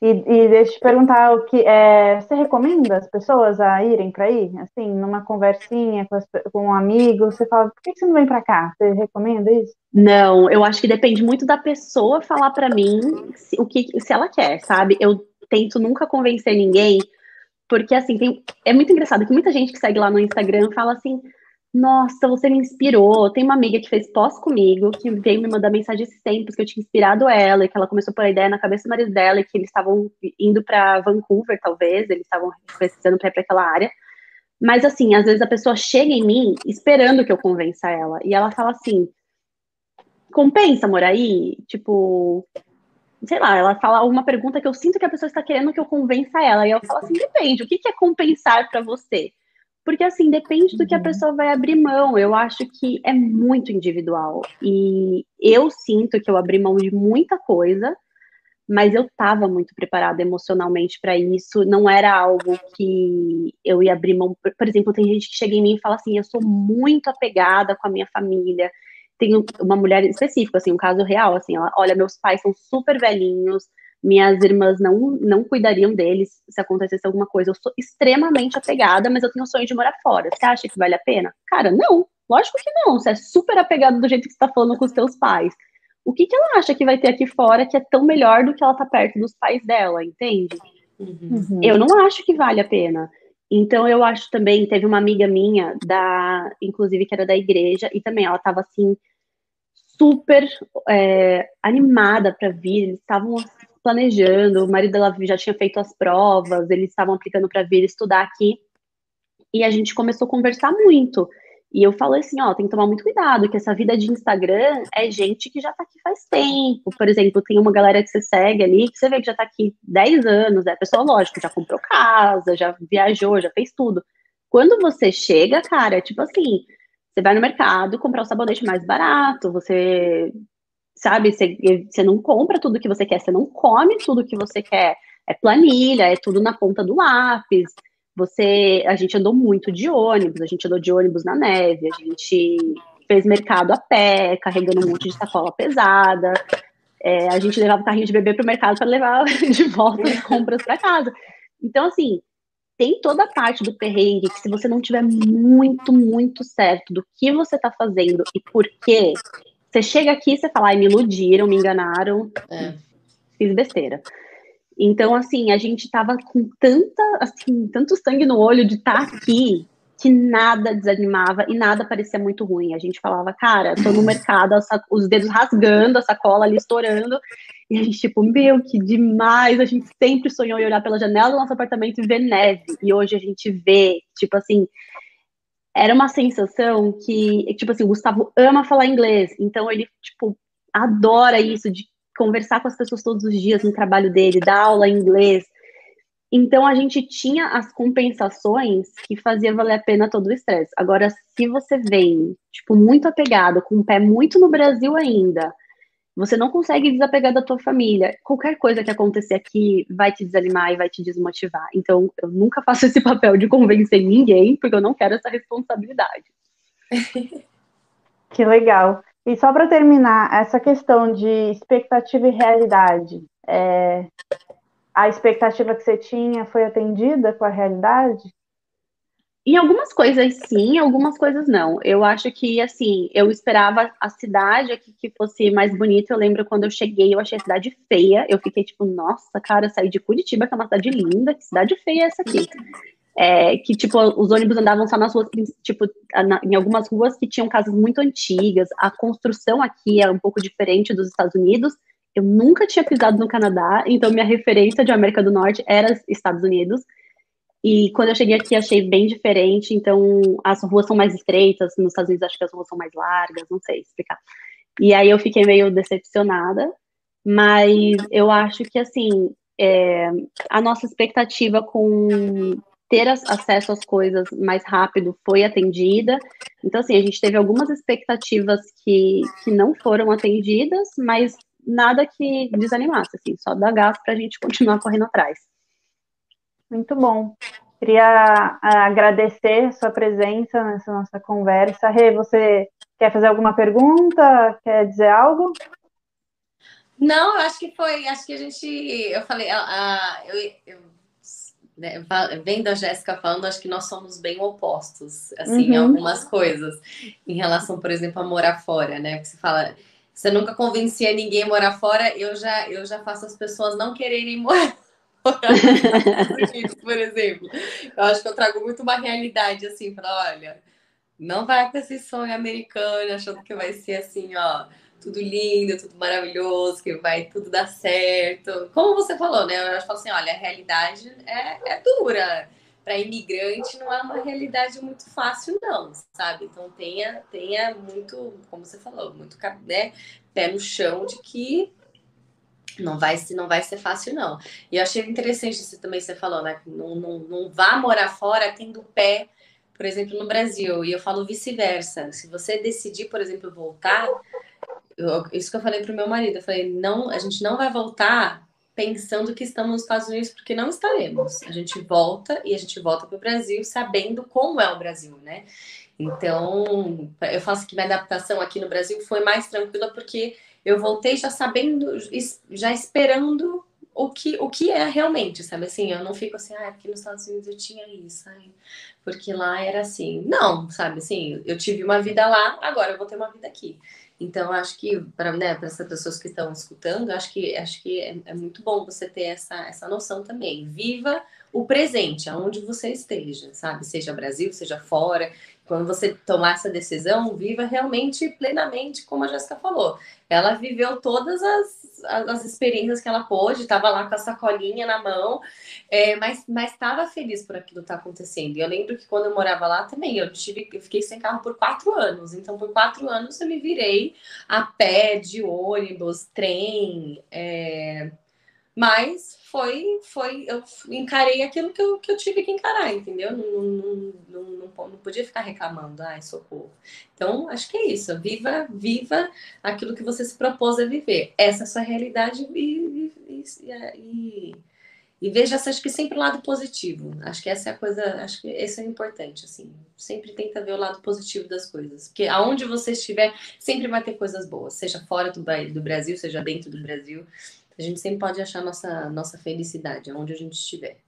E, e deixa eu te perguntar o que é, você recomenda as pessoas a irem para aí? Assim, numa conversinha com, as, com, um amigo, você fala, por que você não vem para cá? Você recomenda isso? Não, eu acho que depende muito da pessoa falar para mim se, o que se ela quer, sabe? Eu tento nunca convencer ninguém, porque assim, tem, é muito engraçado que muita gente que segue lá no Instagram fala assim, nossa, você me inspirou. Tem uma amiga que fez pós comigo, que veio me mandar mensagem esses tempos que eu tinha inspirado ela, e que ela começou a pôr a ideia na cabeça do marido dela, e que eles estavam indo para Vancouver, talvez, eles estavam precisando para ir para aquela área. Mas assim, às vezes a pessoa chega em mim esperando que eu convença ela, e ela fala assim: compensa morar aí? Tipo, sei lá, ela fala alguma pergunta que eu sinto que a pessoa está querendo que eu convença ela, e eu falo assim: depende, o que, que é compensar para você? Porque, assim, depende do que a uhum. pessoa vai abrir mão. Eu acho que é muito individual. E eu sinto que eu abri mão de muita coisa, mas eu estava muito preparada emocionalmente para isso. Não era algo que eu ia abrir mão. Por exemplo, tem gente que chega em mim e fala assim: eu sou muito apegada com a minha família. Tem uma mulher específica, assim, um caso real, assim, ela, olha, meus pais são super velhinhos, minhas irmãs não, não cuidariam deles se acontecesse alguma coisa. Eu sou extremamente apegada, mas eu tenho o sonho de morar fora. Você acha que vale a pena? Cara, não. Lógico que não. Você é super apegado do jeito que você está falando com os seus pais. O que, que ela acha que vai ter aqui fora que é tão melhor do que ela tá perto dos pais dela, entende? Uhum. Eu não acho que vale a pena. Então eu acho também, teve uma amiga minha da, inclusive que era da igreja, e também ela tava assim super é, animada para vir, eles estavam planejando, o marido dela já tinha feito as provas, eles estavam aplicando para vir estudar aqui, e a gente começou a conversar muito. E eu falei assim, ó, tem que tomar muito cuidado, que essa vida de Instagram é gente que já tá aqui faz tempo. Por exemplo, tem uma galera que você segue ali, que você vê que já tá aqui 10 anos, é pessoa, lógico, já comprou casa, já viajou, já fez tudo. Quando você chega, cara, é tipo assim, você vai no mercado comprar o sabonete mais barato, você sabe, você, você não compra tudo que você quer, você não come tudo que você quer. É planilha, é tudo na ponta do lápis. Você, a gente andou muito de ônibus, a gente andou de ônibus na neve, a gente fez mercado a pé, carregando um monte de sacola pesada. É, a gente levava o carrinho de bebê para o mercado para levar de volta as compras para casa. Então, assim, tem toda a parte do perrengue que se você não tiver muito, muito certo do que você está fazendo e por quê, você chega aqui e você fala, ai, me iludiram, me enganaram, é. fiz besteira. Então, assim, a gente tava com tanta, assim, tanto sangue no olho de estar tá aqui que nada desanimava e nada parecia muito ruim. A gente falava, cara, tô no mercado, os dedos rasgando, a sacola ali estourando, e a gente, tipo, meu, que demais! A gente sempre sonhou em olhar pela janela do nosso apartamento e ver neve, e hoje a gente vê, tipo assim, era uma sensação que, tipo assim, o Gustavo ama falar inglês, então ele, tipo, adora isso de conversar com as pessoas todos os dias no trabalho dele, dar aula em inglês. Então a gente tinha as compensações que fazia valer a pena todo o estresse. Agora, se você vem, tipo, muito apegado, com o pé muito no Brasil ainda, você não consegue desapegar da tua família. Qualquer coisa que acontecer aqui vai te desanimar e vai te desmotivar. Então, eu nunca faço esse papel de convencer ninguém, porque eu não quero essa responsabilidade. que legal. E só para terminar, essa questão de expectativa e realidade, é, a expectativa que você tinha foi atendida com a realidade? Em algumas coisas sim, algumas coisas não. Eu acho que, assim, eu esperava a cidade aqui que fosse mais bonita. Eu lembro quando eu cheguei, eu achei a cidade feia. Eu fiquei tipo, nossa, cara, saí de Curitiba, que é uma cidade linda, que cidade feia é essa aqui? é, que, tipo, os ônibus andavam só nas ruas, tipo, na, em algumas ruas que tinham casas muito antigas. A construção aqui é um pouco diferente dos Estados Unidos. Eu nunca tinha pisado no Canadá, então minha referência de América do Norte era Estados Unidos. E quando eu cheguei aqui, achei bem diferente. Então, as ruas são mais estreitas. Nos Estados Unidos, acho que as ruas são mais largas, não sei explicar. E aí eu fiquei meio decepcionada. Mas eu acho que, assim, é, a nossa expectativa com ter acesso às coisas mais rápido foi atendida. Então, assim, a gente teve algumas expectativas que, que não foram atendidas, mas nada que desanimasse, assim, só dá gás para a gente continuar correndo atrás. Muito bom. Queria ah, agradecer sua presença nessa nossa conversa. Rê, você quer fazer alguma pergunta? Quer dizer algo? Não, eu acho que foi, acho que a gente, eu falei, uh, eu, eu né, vendo a Jéssica falando, acho que nós somos bem opostos, assim, uhum. em algumas coisas, em relação, por exemplo, a morar fora, né? Porque você fala, você nunca convencia ninguém a morar fora, eu já, eu já faço as pessoas não quererem morar por exemplo. Eu acho que eu trago muito uma realidade, assim, para olha, não vai com esse sonho americano, achando que vai ser assim, ó tudo lindo, tudo maravilhoso, que vai tudo dar certo. Como você falou, né? Eu falo assim, olha, a realidade é, é dura. Para imigrante não é uma realidade muito fácil, não, sabe? Então tenha, tenha muito, como você falou, muito né, pé no chão de que não vai, não vai ser fácil, não. E eu achei interessante isso também você falou, né? Não, não, não vá morar fora tendo pé, por exemplo, no Brasil. E eu falo vice-versa. Se você decidir, por exemplo, voltar, eu, isso que eu falei pro meu marido, eu falei, não, a gente não vai voltar pensando que estamos nos Estados Unidos, porque não estaremos. A gente volta e a gente volta para o Brasil sabendo como é o Brasil, né? Então, eu faço que minha adaptação aqui no Brasil foi mais tranquila porque eu voltei já sabendo, já esperando o que, o que é realmente, sabe? Assim, eu não fico assim, ah, é porque nos Estados Unidos eu tinha isso, porque lá era assim. Não, sabe? Assim, eu tive uma vida lá, agora eu vou ter uma vida aqui. Então, acho que para né, essas pessoas que estão escutando, acho que, acho que é, é, muito bom você ter essa, essa noção também. Viva o presente, aonde você esteja, sabe? Seja Brasil, seja fora. Quando você tomar essa decisão, viva realmente plenamente, como a Jéssica falou. Ela viveu todas as, as, experiências que ela pôde, estava lá com a sacolinha na mão, é, mas estava feliz por aquilo estar tá acontecendo. E eu lembro que quando eu morava lá também, eu, tive, eu fiquei sem carro por quatro anos. Então, por quatro anos, eu me virei a pé, de ônibus, trem. É... Mas foi, foi, eu encarei aquilo que eu, que eu tive que encarar, entendeu? Não, não, não, não, podia ficar reclamando, ai, socorro. Então, acho que é isso. Viva, viva aquilo que você se propôs a viver. Essa é a sua realidade e, e, e, e veja, que sempre o lado positivo. Acho que essa é a coisa, acho que isso é importante, assim. Sempre tenta ver o lado positivo das coisas. Porque aonde você estiver, sempre vai ter coisas boas. Seja fora do, do Brasil, seja dentro do Brasil. A gente sempre pode achar nossa, nossa felicidade, onde a gente estiver.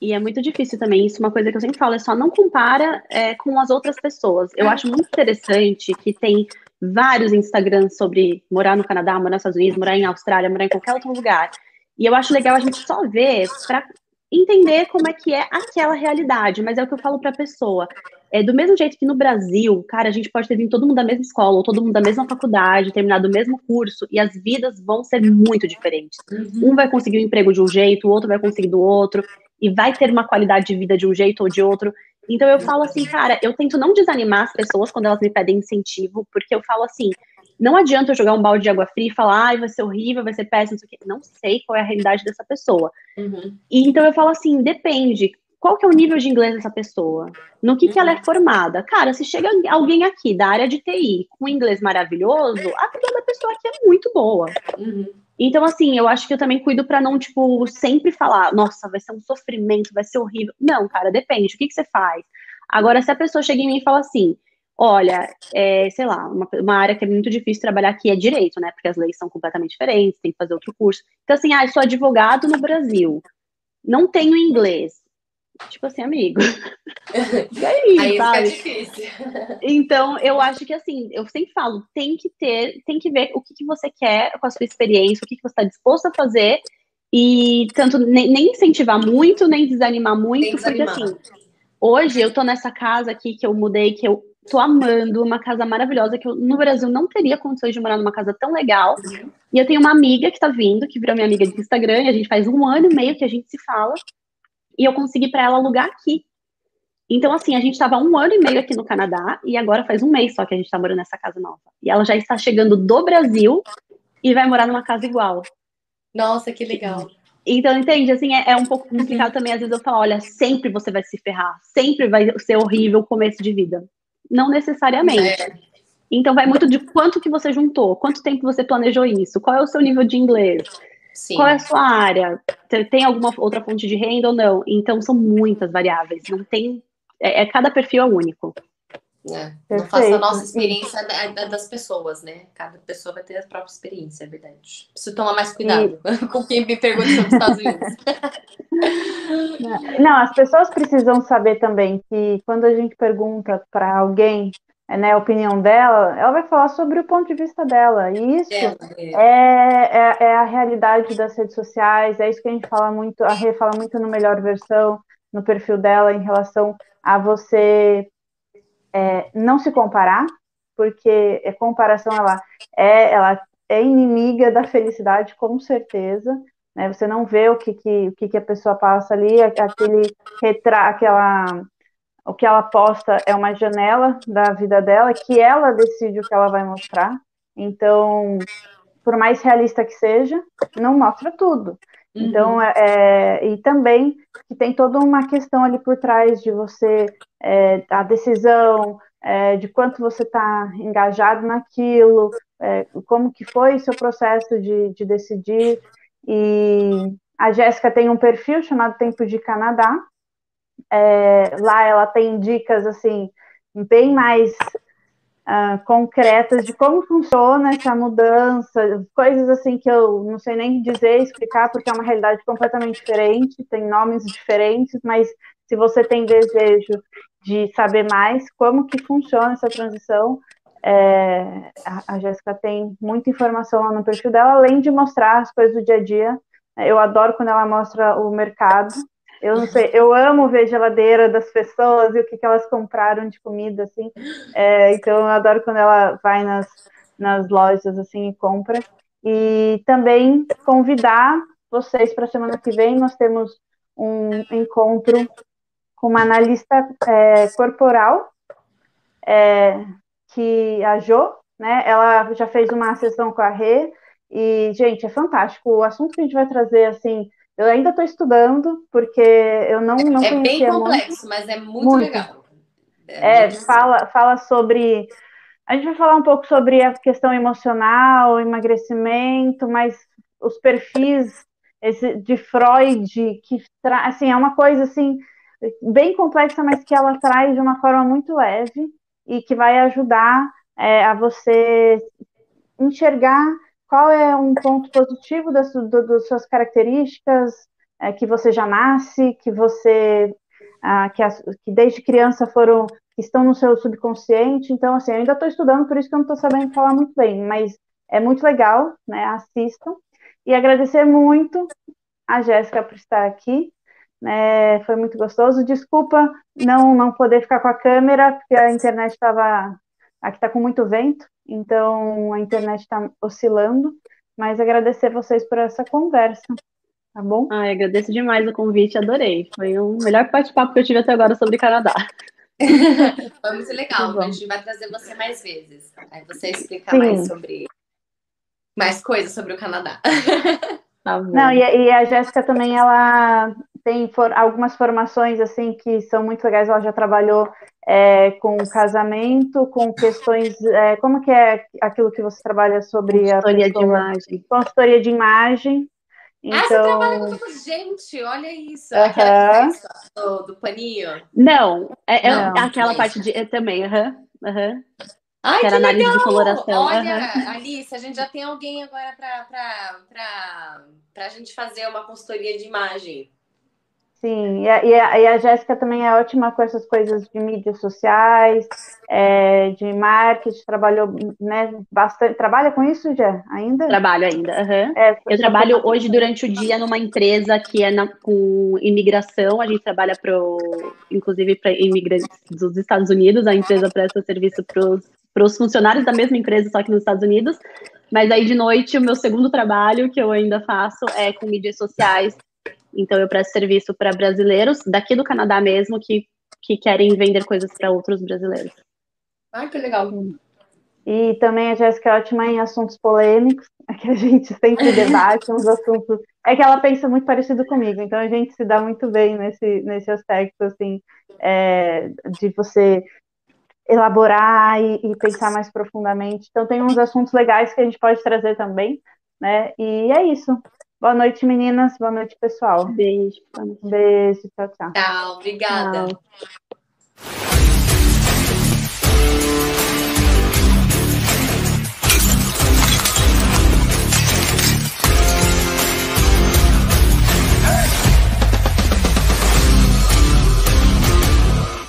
E é muito difícil também, isso é uma coisa que eu sempre falo, é só não compara é, com as outras pessoas. Eu acho muito interessante que tem vários Instagrams sobre morar no Canadá, morar nos Estados Unidos, morar em Austrália, morar em qualquer outro lugar. E eu acho legal a gente só ver para entender como é que é aquela realidade, mas é o que eu falo para a pessoa. É, do mesmo jeito que no Brasil, cara, a gente pode ter vindo todo mundo da mesma escola, ou todo mundo da mesma faculdade, terminado o mesmo curso, e as vidas vão ser muito diferentes. Uhum. Um vai conseguir um emprego de um jeito, o outro vai conseguir do outro, e vai ter uma qualidade de vida de um jeito ou de outro. Então eu falo assim, cara, eu tento não desanimar as pessoas quando elas me pedem incentivo, porque eu falo assim, não adianta eu jogar um balde de água fria e falar, ai, vai ser horrível, vai ser péssimo, não sei o quê. Não sei qual é a realidade dessa pessoa. Uhum. E então eu falo assim, depende qual que é o nível de inglês dessa pessoa? No que, que ela é formada? Cara, se chega alguém aqui da área de TI com inglês maravilhoso, a vida da pessoa aqui é muito boa. Uhum. Então, assim, eu acho que eu também cuido para não, tipo, sempre falar, nossa, vai ser um sofrimento, vai ser horrível. Não, cara, depende, o que, que você faz? Agora, se a pessoa chega em mim e fala assim, olha, é, sei lá, uma, uma, área que é muito difícil trabalhar aqui é direito, né? Porque as leis são completamente diferentes, tem que fazer outro curso. Então, assim, ah, eu sou advogado no Brasil, não tenho inglês Tipo assim, amigo. e aí, aí sabe? difícil. Então, eu acho que assim, eu sempre falo, tem que ter, tem que ver o que, que você quer com a sua experiência, o que, que você está disposto a fazer, e tanto nem, nem incentivar muito, nem desanimar muito, nem porque assim, hoje eu tô nessa casa aqui que eu mudei, que eu tô amando, uma casa maravilhosa, que eu no Brasil não teria condições de morar numa casa tão legal. Uhum. E eu tenho uma amiga que tá vindo, que virou minha amiga de Instagram, e a gente faz um ano e meio que a gente se fala e eu consegui para ela alugar aqui. Então, assim, a gente estava um ano e meio aqui no Canadá e agora faz um mês só que a gente está morando nessa casa nova. E ela já está chegando do Brasil e vai morar numa casa igual. Nossa, que legal. Então, entende? Assim, é, é um pouco complicado uhum. também. Às vezes eu falo, olha, sempre você vai se ferrar, sempre vai ser horrível o começo de vida. Não necessariamente. É. Então, vai muito de quanto que você juntou, quanto tempo você planejou isso, qual é o seu nível de inglês, Sim. Qual é a sua área? Tem alguma outra fonte de renda ou não? Então, são muitas variáveis. Não tem. É, é cada perfil é único. É, não faça a nossa experiência das pessoas, né? Cada pessoa vai ter a própria experiência, é verdade. Preciso tomar mais cuidado e... com quem me pergunta sobre os Estados Unidos. Não, as pessoas precisam saber também que quando a gente pergunta para alguém né, a opinião dela, ela vai falar sobre o ponto de vista dela. E isso é, é, é, é, a realidade das redes sociais, é isso que a gente fala muito, a Rê fala muito no Melhor Versão, no perfil dela, em relação a você é, não se comparar, porque a comparação ela é, ela é inimiga da felicidade, com certeza. Né? Você não vê o que, que, o que, que a pessoa passa ali, aquele retra, aquela o que ela posta é uma janela da vida dela, que ela decide o que ela vai mostrar. Então, por mais realista que seja, não mostra tudo. Uhum. Então, é, é, e também que tem toda uma questão ali por trás de você, é, a decisão, é, de quanto você está engajado naquilo, é, como que foi seu processo de, de decidir. E a Jéssica tem um perfil chamado Tempo de Canadá, é, lá ela tem dicas assim bem mais uh, concretas de como funciona essa mudança, coisas assim que eu não sei nem dizer, explicar, porque é uma realidade completamente diferente, tem nomes diferentes, mas se você tem desejo de saber mais como que funciona essa transição, é, a, a Jéssica tem muita informação lá no perfil dela, além de mostrar as coisas do dia a dia. Eu adoro quando ela mostra o mercado, Eu não sei, eu amo ver geladeira das pessoas e o que, que elas compraram de comida, assim. É, então eu adoro quando ela vai nas, nas lojas assim e compra. E também convidar vocês para a semana que vem, nós temos um encontro com uma analista é, corporal, é, que a Jo, né? Ela já fez uma sessão com a Rê, e, gente, é fantástico. O assunto que a gente vai trazer, assim, eu ainda estou estudando, porque eu não, não É bem complexo, muito, mas é muito, muito. legal. É, é fala, fala sobre. A gente vai falar um pouco sobre a questão emocional, emagrecimento, mas os perfis esse, de Freud, que assim, é uma coisa assim bem complexa, mas que ela traz de uma forma muito leve e que vai ajudar é, a você enxergar qual é um ponto positivo das, do, das suas características, é, que você já nasce, que você ah, que, as, que, desde criança foram estão no seu subconsciente. Então, assim, eu ainda estou estudando, por isso que eu não estou sabendo falar muito bem, mas é muito legal, né? Assistam. E agradecer muito a Jéssica por estar aqui. Né, foi muito gostoso. Desculpa não não poder ficar com a câmera, porque a internet estava. Aqui está com muito vento, então a internet está oscilando, mas agradecer vocês por essa conversa, tá bom? Ai, agradeço demais o convite, adorei. Foi o melhor bate-papo que eu tive até agora sobre Canadá. Foi muito legal, a gente vai trazer você mais vezes. Aí você explicar mais sobre mais coisas sobre o Canadá. Tá Não, e, e a Jéssica também, ela tem for, algumas formações assim que são muito legais. Ela já trabalhou é, com casamento, com questões. É, como que é aquilo que você trabalha sobre consultoria a de imagem? Consultoria de imagem. Então... Ah, você então trabalha com gente, olha isso. Uh -huh. Aquela do, do, paninho. Não, é, é Não, aquela parte de. É, também, aham. Uh -huh, uh -huh. Ai, que era que análise legal. de coloração. Olha, uhum. Alice, a gente já tem alguém agora para a gente fazer uma consultoria de imagem. Sim, e a, e a, Jéssica também é ótima com essas coisas de mídias sociais, é, de marketing, trabalhou né, bastante. Trabalha com isso, já ainda? Trabalho ainda. Uhum. É, eu trabalho hoje durante o dia numa empresa que é na, com imigração. A gente trabalha pro, inclusive para imigrantes dos Estados Unidos. A empresa presta serviço para os funcionários da mesma empresa, só que nos Estados Unidos. Mas aí de noite, o meu segundo trabalho que eu ainda faço é com mídias sociais então, eu presto serviço para brasileiros daqui do Canadá mesmo que, que querem vender coisas para outros brasileiros. Ah, que legal. E também a Jéssica é ótima em assuntos polêmicos, é que a gente sempre debate uns assuntos. É que ela pensa muito parecido comigo, então a gente se dá muito bem nesse, nesse aspecto, assim, é, de você elaborar e, e, pensar mais profundamente. Então tem uns assuntos legais que a gente pode trazer também, né? E é isso. Boa noite, meninas. Boa noite, pessoal. Beijo. Beijo. Tchau, tchau. Tchau. Obrigada. Tchau.